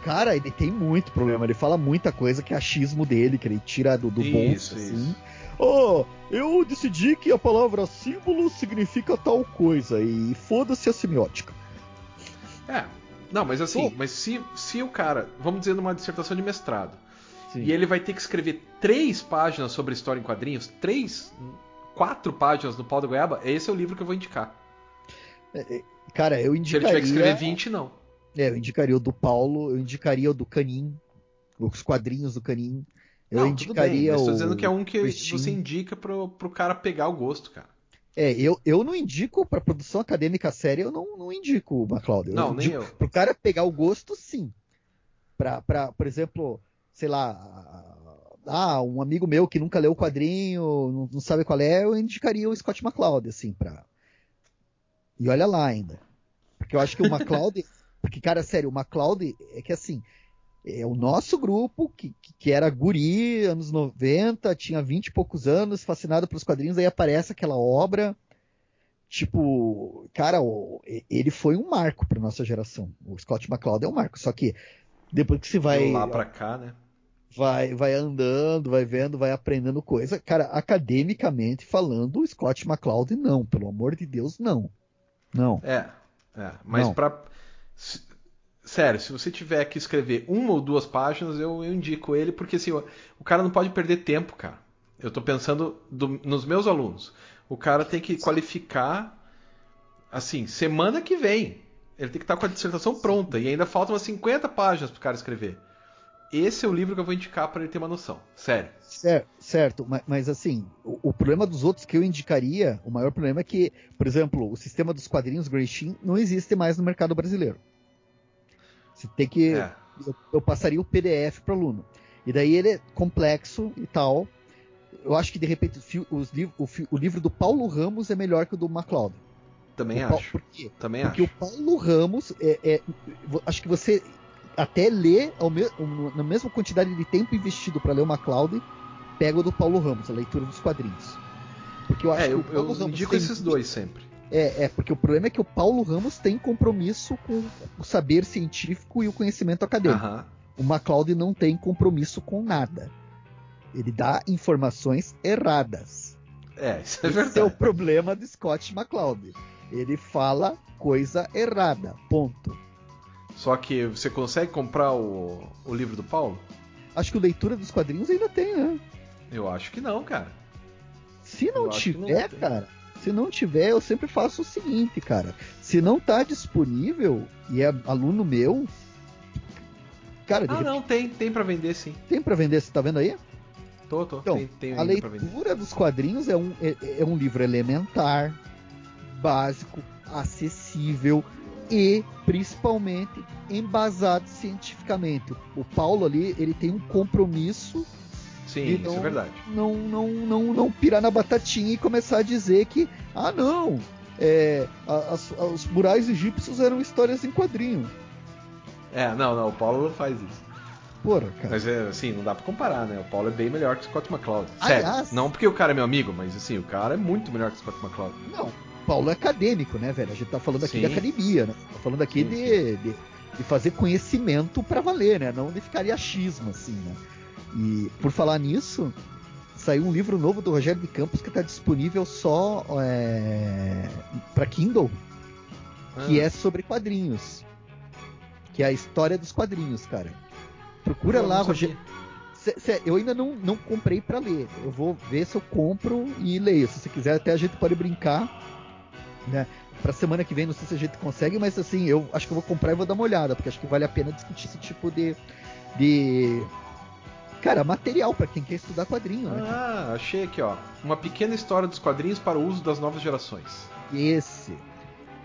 cara, ele tem muito problema. Ele fala muita coisa que é achismo dele, que ele tira do, do bolso, assim. Oh, eu decidi que a palavra símbolo significa tal coisa e foda-se a semiótica. É, não, mas assim, mas se, se o cara, vamos dizer, numa dissertação de mestrado, Sim. e ele vai ter que escrever três páginas sobre história em quadrinhos, três, quatro páginas do Pau da Goiaba, esse é o livro que eu vou indicar. É, é, cara, eu indicaria... Se ele tiver que escrever 20, não. É, eu indicaria o do Paulo, eu indicaria o do Canin, os quadrinhos do Canin. Eu não, indicaria bem, o. Estou dizendo que é um que você indica pro, pro cara pegar o gosto, cara. É, eu, eu não indico para produção acadêmica séria, eu não, não indico o MacLeod. Não, nem eu. Pro cara pegar o gosto, sim. Pra, pra, por exemplo, sei lá, ah, um amigo meu que nunca leu o quadrinho, não, não sabe qual é, eu indicaria o Scott McCloud, assim, pra. E olha lá ainda. Porque eu acho que o McCloud. *laughs* porque, cara, sério, o McCloud é que assim. É o nosso grupo, que, que era guri, anos 90, tinha 20 e poucos anos, fascinado pelos quadrinhos, aí aparece aquela obra. Tipo, cara, ele foi um marco para nossa geração. O Scott McCloud é um marco. Só que depois que você vai. lá pra cá, né? vai, vai andando, vai vendo, vai aprendendo coisa. Cara, academicamente falando, o Scott McCloud não, pelo amor de Deus, não. Não. É, é. mas para Sério, se você tiver que escrever uma ou duas páginas, eu, eu indico ele, porque assim, o, o, cara não pode perder tempo, cara. Eu tô pensando do, nos meus alunos. O cara tem que qualificar, assim, semana que vem. Ele tem que estar com a dissertação pronta. E ainda faltam umas 50 páginas pro cara escrever esse é o livro que eu vou indicar para ele ter uma noção. Sério. Certo, certo. Mas, mas, assim, o, o, problema dos outros que eu indicaria, o maior problema é que, por exemplo, o sistema dos quadrinhos Grishin não existe mais no mercado brasileiro. Você tem que. É. Eu, eu, passaria o PDF para o aluno. E daí ele é complexo e tal. Eu acho que de repente os, o, o, livro do Paulo Ramos é melhor que o do MacLeod. Também o acho. por quê? Também Porque acho. o Paulo Ramos é, é, acho que você até ler me, na mesma quantidade de tempo investido para ler o MacLeod, pega o do Paulo Ramos, a leitura dos quadrinhos. Porque eu acho é, que o Paulo eu Ramos indico tem, esses dois sempre. É, é, porque o problema é que o Paulo Ramos tem compromisso com o saber científico e o conhecimento acadêmico. Uh -huh. O MacLeod não tem compromisso com nada. Ele dá informações erradas. É, isso é verdade. Esse é o problema de Scott MacLeod. Ele fala coisa errada. Ponto. Só que você consegue comprar o, o livro do Paulo? Acho que o Leitura dos Quadrinhos ainda tem, né? Eu acho que não, cara. Se não eu tiver, não cara, se não tiver, eu sempre faço o seguinte, cara. Se não tá disponível e é aluno meu, Cara, ah, não, tem, tem para vender sim. Tem para vender, você tá vendo aí? Tô, tô. Então, tem, tem a leitura dos quadrinhos é um, é, é um livro elementar, básico, acessível e principalmente embasado cientificamente. O Paulo ali, ele tem um compromisso Sim, não, isso é verdade. Não, não, não, não pirar na batatinha e começar a dizer que, ah, não, é, as, os murais egípcios eram histórias em quadrinho. É, não, não, o Paulo não faz isso. Porra, cara. Mas é assim, não dá pra comparar, né? O Paulo é bem melhor que o Scott McCloud. Sério. Aliás, não porque o cara é meu amigo, mas assim, o cara é muito melhor que o Scott McCloud. Não, Paulo é acadêmico, né, velho? A gente tá falando aqui sim. de academia, né? Tá falando aqui sim, de, de, de, fazer conhecimento para valer, né? Não de ficar achismo, assim, né? E por falar nisso, saiu um livro novo do Rogério de Campos que está disponível só é, para Kindle, ah. que é sobre quadrinhos, que é a história dos quadrinhos, cara. Procura lá, Rogério. Eu ainda não, não comprei para ler. Eu vou ver se eu compro e leio. Se você quiser, até a gente pode brincar, né? Pra semana que vem, não sei se a gente consegue, mas assim, eu acho que eu vou comprar e vou dar uma olhada, porque acho que vale a pena discutir esse tipo de, de Cara, material para quem quer estudar quadrinho, né? Ah, achei aqui, ó. Uma pequena história dos quadrinhos para o uso das novas gerações. Esse.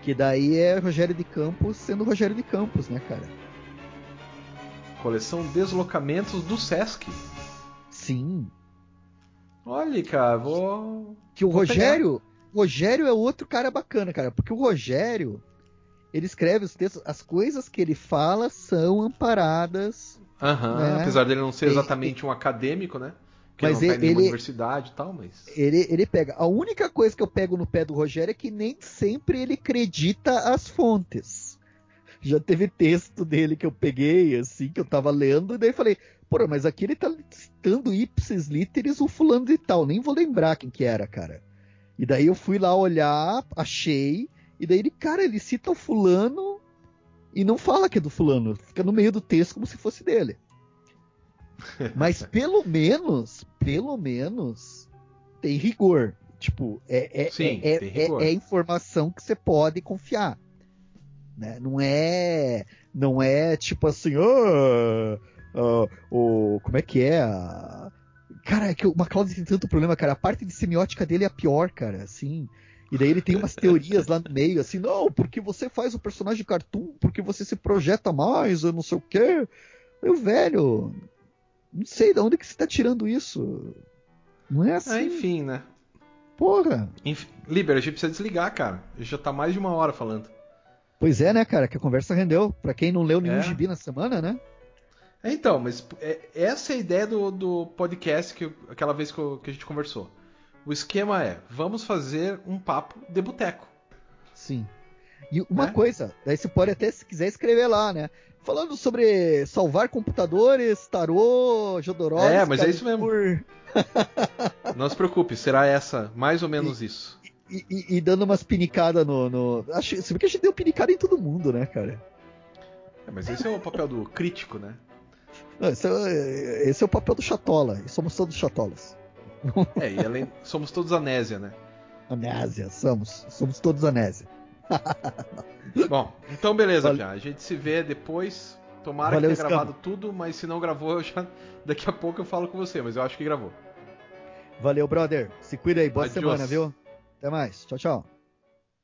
Que daí é Rogério de Campos sendo Rogério de Campos, né, cara? Coleção Deslocamentos do Sesc. Sim. Olha, cara, vou. Que o vou Rogério. Pegar. Rogério é outro cara bacana, cara. Porque o Rogério. Ele escreve os textos. As coisas que ele fala são amparadas Uhum, né? Apesar dele não ser exatamente ele, um acadêmico, né? Que mas não tá ele, ele universidade e tal, mas. Ele, ele pega. A única coisa que eu pego no pé do Rogério é que nem sempre ele acredita as fontes. Já teve texto dele que eu peguei, assim, que eu tava lendo, e daí falei, porra, mas aqui ele tá citando ipsis literis o fulano de tal, nem vou lembrar quem que era, cara. E daí eu fui lá olhar, achei, e daí ele, cara, ele cita o fulano e não fala que é do fulano, fica no meio do texto como se fosse dele. *laughs* Mas pelo menos, pelo menos, tem rigor. Tipo, é, é, Sim, é, é, é, informação que você pode confiar. Né? Não é. Não é tipo assim, oh, oh, oh como é que é? Cara, é que o McCloud tem tanto problema, cara. A parte de semiótica dele é a pior, cara. Assim, e daí ele tem umas teorias lá no meio, assim, não, porque você faz o personagem cartoon, porque você se projeta mais, eu não sei o quê. Eu, velho, não sei de onde que você tá tirando isso. Não é assim. Ah, enfim, né? Porra. Enfim, Liber, a gente precisa desligar, cara. Já tá mais de uma hora falando. Pois é, né, cara? Que a conversa rendeu. Pra quem não leu nenhum é. gibi na semana, né? É, então, mas é, essa é a ideia do, do podcast que aquela vez que, eu, que a gente conversou. O esquema é: vamos fazer um papo de boteco. Sim. E uma é? coisa, daí você pode até, se quiser, escrever lá, né? Falando sobre salvar computadores, tarô, Jodorowsky... É, mas é isso mesmo. *laughs* Não se preocupe, será essa, mais ou menos e, isso. E, e, e, dando umas pinicadas no, no... Acho, se bem que a gente deu pinicada em todo mundo, né, cara? É, mas esse é o papel do crítico, né? Não, esse, é, esse é o papel do Chatola, e somos todos Chatolas. *laughs* É, e além, somos todos Anésia, né? Anésia, somos. Somos todos Anésia. *laughs* Bom, então beleza, Vale... já. A gente se vê depois. Tomara Valeu, que tenha gravado tudo, mas se não gravou, eu já. Daqui a pouco eu falo com você, mas eu acho que gravou. Valeu, brother. Se cuida aí. Boa semana, viu? Até mais. Tchau, tchau.